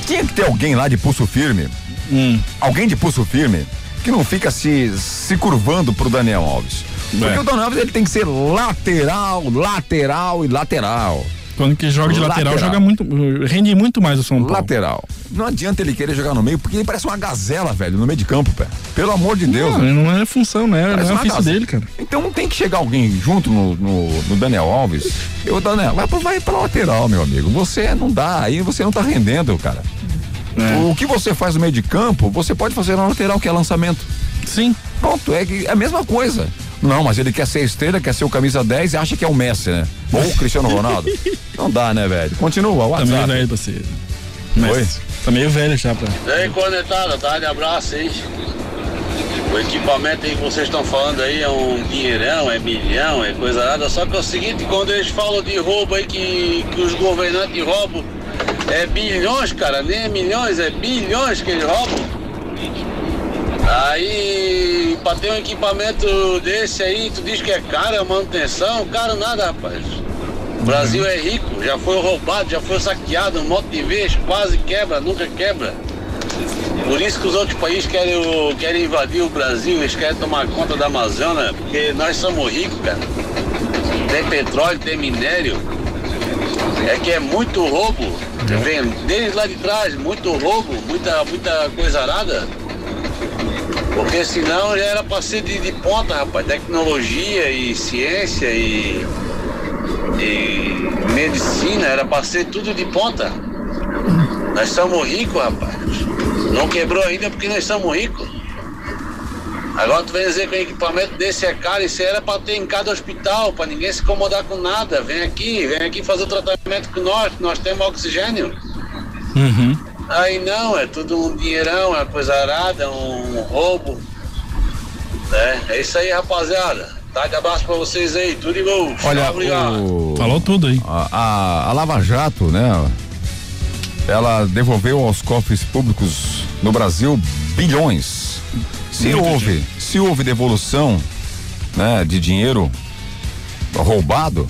tinha que ter alguém lá de pulso firme. Hum. Alguém de pulso firme que não fica se, se curvando pro Daniel Alves. Porque É. o Daniel Alves ele tem que ser lateral, lateral e lateral. Quando que joga de lateral, joga muito. Rende muito mais o São Paulo. Lateral. Não adianta ele querer jogar no meio, porque ele parece uma gazela, velho, no meio de campo, pé. Pelo amor de Deus. Não, não é função, né? Não Parece é ofício dele, cara. Então tem que chegar alguém junto no, no, no Daniel Alves. Eu, Daniel, vai, pra- vai pra lateral, meu amigo. Você não dá, aí você não tá rendendo, cara. É. O que você faz no meio de campo, você pode fazer na lateral, que é lançamento. Sim. Pronto, é, que- é a mesma coisa. Não, mas ele quer ser estrela, quer ser o camisa 10 e acha que é o Messi, né? Ou o Cristiano Ronaldo. *laughs* Não dá, né, velho? Continua, o Tá meio WhatsApp. velho pra ser. Oi? Tá meio velho já pra. E aí, conectada, tá de abraço aí. O equipamento aí que vocês estão falando aí é um dinheirão, é milhão, é coisa nada. Só que é o seguinte, quando eles falam de roubo aí que, que os governantes roubam, é bilhões, cara, nem é milhões, é bilhões que eles roubam. Aí, pra ter um equipamento desse aí, tu diz que é caro, é manutenção, caro nada, rapaz. O Brasil é rico, já foi roubado, já foi saqueado um monte de vezes, quase quebra, nunca quebra. Por isso que os outros países querem, o- querem invadir o Brasil, eles querem tomar conta da Amazônia, porque nós somos ricos, cara. Tem petróleo, tem minério. É que é muito roubo. Vem desde lá de trás, muito roubo, muita, muita coisa arada. Porque senão já era pra ser de, de ponta, rapaz. Tecnologia e ciência e, e medicina, era pra ser tudo de ponta. Nós somos ricos, rapaz. Não quebrou ainda porque nós somos ricos. Agora tu vem dizer que um equipamento desse é caro, isso era pra ter em cada hospital, pra ninguém se incomodar com nada. Vem aqui, vem aqui fazer o tratamento com nós, nós temos oxigênio. Uhum. Aí não, é tudo um dinheirão, é uma coisa arada, um roubo. É, é isso aí, rapaziada. Tá de abraço pra vocês aí, tudo de bom. Olha, o- Falou tudo aí. A, a, a Lava Jato, né? Ela devolveu aos cofres públicos no Brasil bilhões. Se Muito houve, se houve devolução, né, de dinheiro roubado,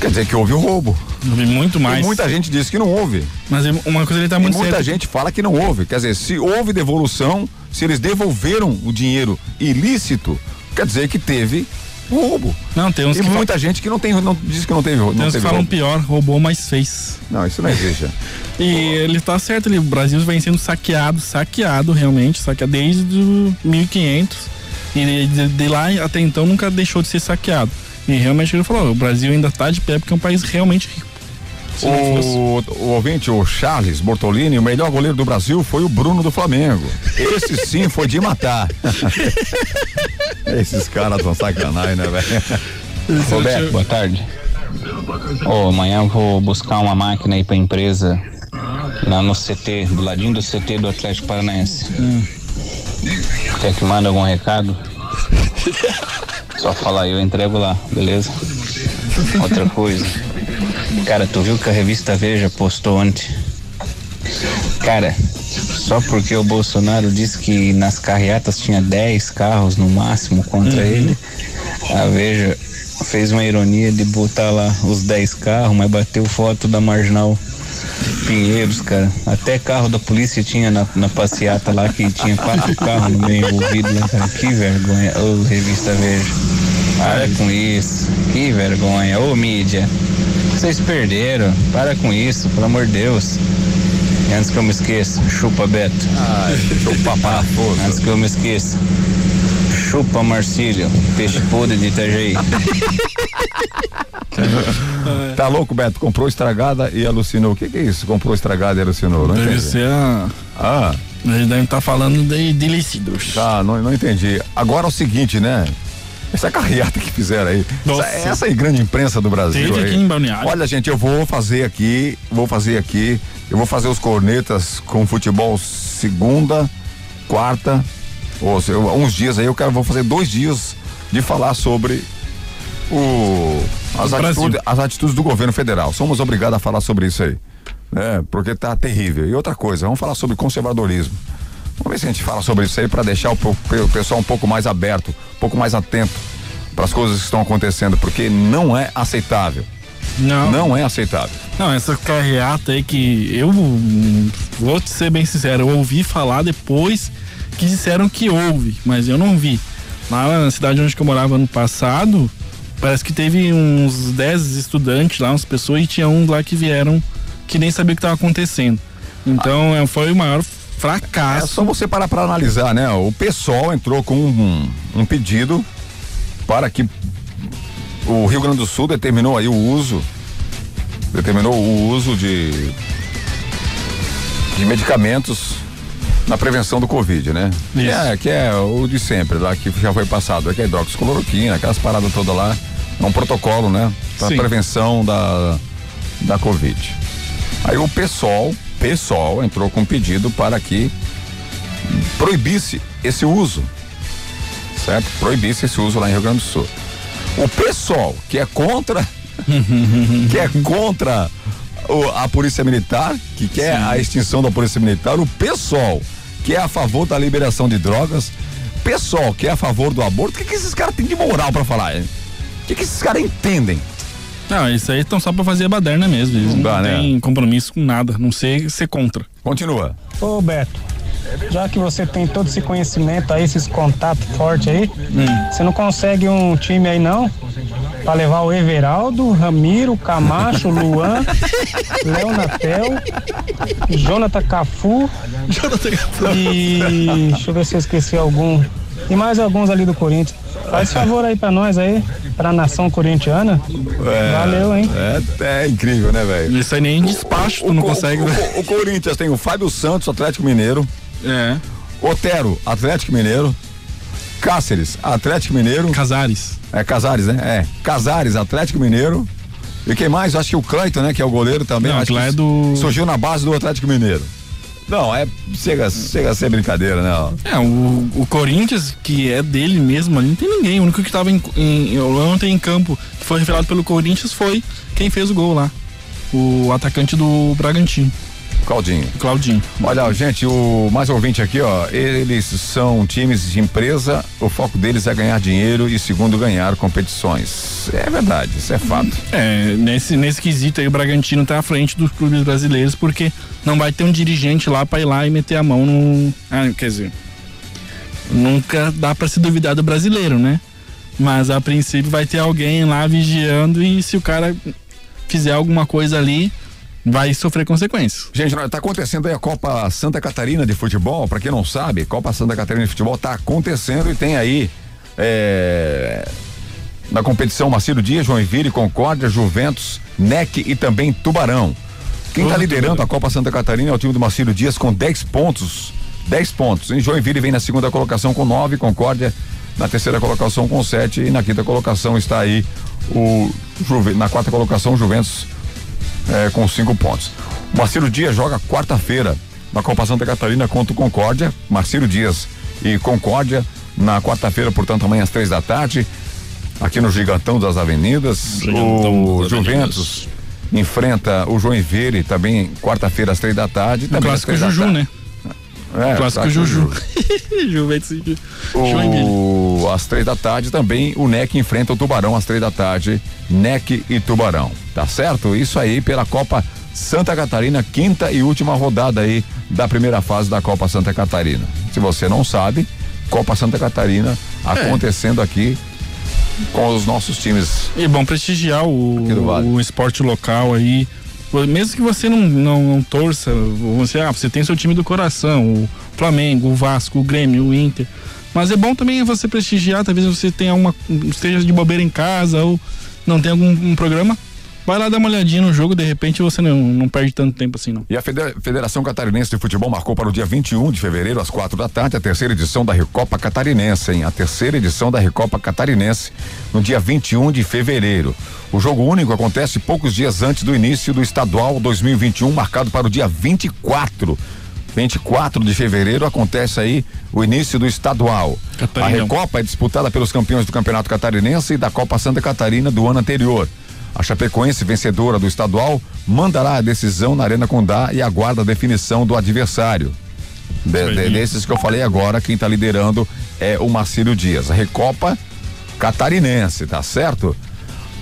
quer dizer que houve o roubo. Muito mais. E muita gente diz que não houve. Mas uma coisa ele tá E muito muita certo. gente fala que não houve. Quer dizer, se houve devolução, se eles devolveram o dinheiro ilícito, quer dizer que teve roubo. Não, tem uns e muita gente que não tem, não diz que não teve, não Tem uns que falam roubo. pior, roubou, mas fez. Não, isso não existe. *laughs* E ele tá certo, ele, o Brasil vem sendo saqueado, saqueado realmente, saqueado desde o 1500. E de, de lá até então nunca deixou de ser saqueado. E realmente ele falou, o Brasil ainda tá de pé porque é um país realmente rico. O, o ouvinte, o Charles Bortolini, o melhor goleiro do Brasil foi o Bruno do Flamengo. Esse sim foi de matar. Esses caras são sacanagem, né, velho? Roberto, boa tarde. Ô, amanhã eu vou buscar uma máquina aí pra empresa lá no CT, do ladinho do CT do Atlético Paranaense. Quer que manda algum recado? Só falar aí, eu entrego lá, beleza? Outra coisa. Cara, tu viu que a revista Veja postou ontem? Cara, só porque o Bolsonaro disse que nas carreatas tinha 10 carros no máximo contra ele, a Veja fez uma ironia de botar lá os 10 carros, mas bateu foto da marginal Pinheiros, cara. Até carro da polícia tinha na, na passeata lá, que tinha quatro carros no meio envolvido lá, cara. Que vergonha. Ô, revista Veja. Para com isso. Que vergonha. Ô, mídia. Vocês perderam. Para com isso, pelo amor de Deus. E antes que eu me esqueça, chupa Beto. Ai, chupa parafuso. Antes que eu me esqueça. Chupa Marcílio, peixe podre de Itajaí. *laughs* Tá louco, Beto? Comprou estragada e alucinou. O que, que é isso? Comprou estragada e alucinou? Não Deve ser a. Ah. Eles devem estar falando de, de lícidos. Tá, não, não entendi. Agora é o seguinte, né? Essa carreata que fizeram aí. Nossa. Essa, essa aí grande imprensa do Brasil. Teve aqui em Balneário. Olha, gente, eu vou fazer aqui, vou fazer aqui Eu vou fazer os cornetas com futebol segunda, quarta, ou seja, uns dias aí eu quero vou fazer dois dias de falar sobre o as atitudes, as atitudes do governo federal. Somos obrigados a falar sobre isso aí, né? Porque tá terrível. E outra coisa, vamos falar sobre conservadorismo. Vamos ver se a gente fala sobre isso aí para deixar o, o pessoal um pouco mais aberto, um pouco mais atento para as coisas que estão acontecendo, porque não é aceitável. Não. Não é aceitável. Não, essa carreata aí que eu vou ser bem sincero, eu ouvi falar depois que disseram que houve, mas eu não vi. Lá na cidade onde eu morava ano passado, parece que teve uns 10 estudantes lá, umas pessoas, e tinha uns lá que vieram que nem sabia o que estava acontecendo. Então é, foi o maior fracasso. É só você parar para analisar, né? O pessoal entrou com um, um pedido para que o Rio Grande do Sul determinou aí o uso, determinou o uso de de medicamentos na prevenção do Covid, né? Que é, que é o de sempre, lá que já foi passado, que é hidroxicloroquina, aquelas paradas todas lá, é um protocolo, né? Para prevenção da, da Covid. Aí o PSOL, PSOL entrou com um pedido para que proibisse esse uso, certo? Proibisse esse uso lá em Rio Grande do Sul. O PSOL, que é contra, *laughs* que é contra o- a Polícia Militar, que quer a extinção da Polícia Militar, o PSOL, que é a favor da liberação de drogas, PSOL, que é a favor do aborto, o que, que esses caras têm de moral para falar? O que, que esses caras entendem? Não, isso aí estão só pra fazer a baderna mesmo. Eles não Dá, né? têm compromisso com nada, não sei ser contra. Continua. Ô Beto, já que você tem todo esse conhecimento aí, esses contatos fortes aí, você não consegue um time aí não? Pra levar o Everaldo, Ramiro, Camacho, *laughs* Luan, Léo Natel, Jonathan Cafu. E deixa eu ver se eu esqueci algum. E mais alguns ali do Corinthians. Faz favor aí pra nós aí, pra nação corintiana. É, Valeu, hein? É, é incrível, né, velho? Isso aí nem despacho tu não consegue. O, o- o Corinthians tem o Fábio Santos, Atlético Mineiro. É. Otero, Atlético Mineiro. Cáceres, Atlético Mineiro. Casares. É, Casares, né? É. Casares, Atlético Mineiro. E quem mais? Acho que o Cleiton, né? Que é o goleiro também. Não, acho que é do- Surgiu na base do Atlético Mineiro. Não, é. Chega, chega a ser brincadeira, né? É, o, o Corinthians, que é dele mesmo ali, não tem ninguém. O único que tava em, em, ontem em campo, que foi revelado pelo Corinthians, foi quem fez o gol lá. O atacante do Bragantino. Claudinho. Claudinho. Olha, gente, o mais ouvinte aqui, ó, eles são times de empresa, o foco deles é ganhar dinheiro e segundo ganhar competições. É verdade, isso é fato. É, nesse, nesse quesito aí o Bragantino tá à frente dos clubes brasileiros, porque não vai ter um dirigente lá pra ir lá e meter a mão no. Ah, quer dizer. Nunca dá pra se duvidar do brasileiro, né? Mas a princípio vai ter alguém lá vigiando e se o cara fizer alguma coisa ali, vai sofrer consequências. Gente, nós- tá acontecendo aí a Copa Santa Catarina de futebol, pra quem não sabe, Copa Santa Catarina de futebol tá acontecendo e tem aí é, na competição Marcelo Dias, Joinville, Concórdia, Juventus, NEC e também Tubarão. Quem tá Todo liderando a Copa Santa Catarina é o time do Marcelo Dias com 10 pontos. 10 pontos. Em Joinville vem na segunda colocação com 9, Concórdia na terceira colocação com 7 e na quinta colocação está aí o Juve, na quarta colocação o Juventus é, com cinco pontos. Marcelo Dias joga quarta-feira na Copa Santa Catarina contra o Concórdia. Marcelo Dias e Concórdia na quarta-feira, portanto, amanhã às três da tarde, aqui no Gigantão das Avenidas. Gigantão o das Juventus enfrenta o Joinville também quarta-feira às três da tarde. O também às clássico Juju, tarde. né? É, clássico clássico Juju. *laughs* Juventus e Joinville. o, às três da tarde também o NEC enfrenta o Tubarão às três da tarde. NEC e Tubarão. Tá certo? Isso aí pela Copa Santa Catarina, quinta e última rodada aí da primeira fase da Copa Santa Catarina. Se você não sabe, Copa Santa Catarina É. acontecendo aqui com os nossos times. E é bom prestigiar o, Vale. o esporte local aí. Mesmo que você não, não, não torça, você, ah, você tem seu time do coração, o Flamengo, o Vasco, o Grêmio, o Inter. Mas é bom também você prestigiar, talvez você tenha uma. esteja de bobeira em casa ou não tenha algum um programa. vai lá dar uma olhadinha no jogo, de repente você não, não perde tanto tempo assim, não. E a Federação Catarinense de Futebol marcou para o dia 21 de fevereiro, às quatro da tarde, a terceira edição da Recopa Catarinense, hein? A terceira edição da Recopa Catarinense, no dia 21 de fevereiro. O jogo único acontece poucos dias antes do início do estadual 2021, marcado para o dia 24. 24 de fevereiro acontece aí o início do estadual. Catarinão. A Recopa é disputada pelos campeões do Campeonato Catarinense e da Copa Santa Catarina do ano anterior. A Chapecoense, vencedora do estadual, mandará a decisão na Arena Condá e aguarda a definição do adversário. De, de, desses que eu falei agora, quem está liderando é o Marcílio Dias. A Recopa Catarinense, tá certo?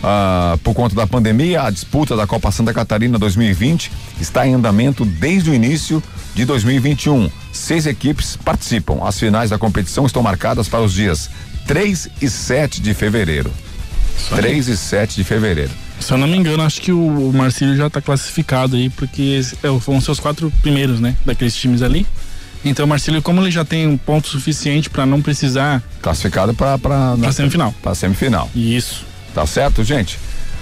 Ah, por conta da pandemia, a disputa da Copa Santa Catarina 2020 está em andamento desde o início de 2021. Seis equipes participam. As finais da competição estão marcadas para os dias 3 e 7 de fevereiro. 3 e 7 de fevereiro. Se eu não me engano, acho que o, Marcílio já tá classificado aí, porque esse- é, os quatro primeiros, né? Daqueles times ali. Então o Marcílio, como ele já tem um ponto suficiente pra não precisar. Classificado para para semifinal. Para semifinal. Isso. Tá certo, gente?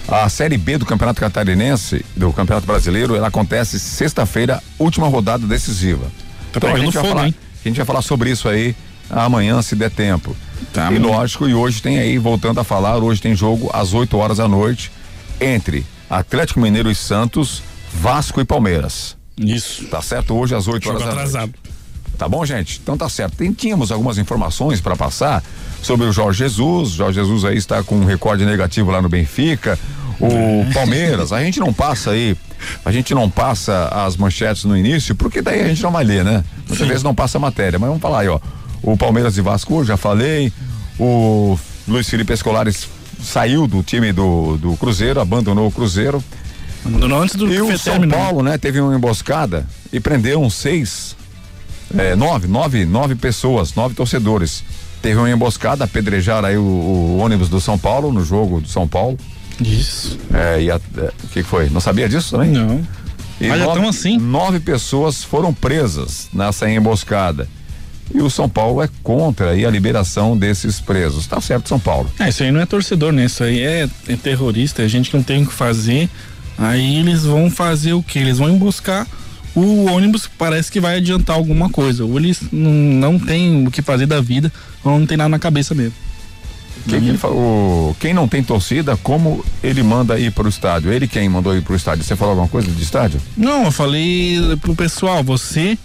A Série B do Campeonato Catarinense, do Campeonato Brasileiro, ela acontece sexta-feira, última rodada decisiva. Tá a pegando gente, vai fogo, falar, a gente vai falar sobre isso aí amanhã, se der tempo. Tá, e lógico, e hoje tem aí, voltando a falar, hoje tem jogo às 8 horas da noite entre Atlético Mineiro e Santos, Vasco e Palmeiras. Isso. Tá certo? Hoje às 8 Jogo horas da noite. Tá bom, gente? Então tá certo. Tem- tínhamos algumas informações para passar sobre o Jorge Jesus. Jorge Jesus aí está com um recorde negativo lá no Benfica. O. *laughs* Palmeiras, a gente não passa aí, a gente não passa as manchetes no início, porque daí a gente não vai ler, né? Muitas vezes não passa a matéria, mas vamos falar aí, ó. O Palmeiras e Vasco, já falei. O Luiz Felipe Escolares saiu do time do, do Cruzeiro, abandonou o Cruzeiro. Abandonou antes do E o São terminou. Paulo, né, teve uma emboscada e prenderam seis, é, nove, nove, nove pessoas, nove torcedores. Teve uma emboscada, apedrejaram aí o, o ônibus do São Paulo, no jogo do São Paulo. Isso. É, e é, o que que foi? Não sabia disso também? Não. E Mas nove, tão assim? Nove pessoas foram presas nessa emboscada. E o São Paulo é contra aí a liberação desses presos. Tá certo, São Paulo. É, isso aí não é torcedor, né? Isso aí é, é terrorista, é gente que não tem o que fazer. Aí eles vão fazer o quê? Eles vão emboscar o ônibus, parece que vai adiantar alguma coisa. Ou eles não, não têm o que fazer da vida, ou não tem nada na cabeça mesmo. Que que falou? Quem não tem torcida, como ele manda ir pro estádio? Ele quem mandou ir pro estádio? Você falou alguma coisa de estádio? Não, eu falei pro pessoal, você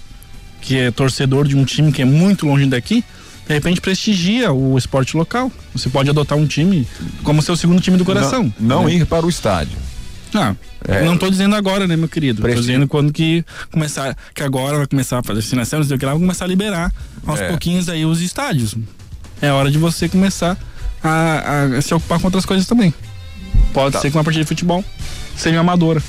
que é torcedor de um time que é muito longe daqui, de repente prestigia o esporte local. Você pode adotar um time como seu segundo time do coração. Não, não né? ir para o estádio. Ah, É. não tô dizendo agora, né, meu querido? Presti- Tô dizendo quando que começar, que agora vai começar a fazer vacinação, não sei o que lá, vai começar a liberar aos É. pouquinhos aí os estádios. É hora de você começar a, a se ocupar com outras coisas também. Pode Tá. ser que uma partida de futebol seja amadora.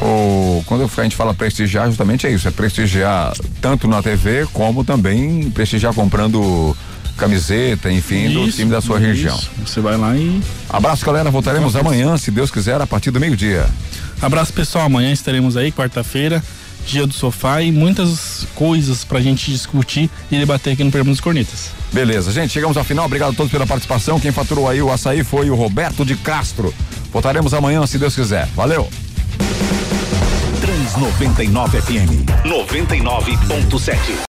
O, quando a gente fala prestigiar, justamente é isso, é prestigiar tanto na TV como também prestigiar comprando camiseta, enfim, do Isso, time da sua isso. região. Você vai lá e. Abraço, galera. Voltaremos amanhã, se Deus quiser, a partir do meio-dia. Abraço pessoal, amanhã estaremos aí, quarta-feira, dia do sofá e muitas coisas pra gente discutir e debater aqui no programa dos Cornetas. Beleza, gente, chegamos ao final. Obrigado a todos pela participação. Quem faturou aí o açaí foi o Roberto de Castro. Voltaremos amanhã, se Deus quiser. Valeu! Trans 99 FM 99.7.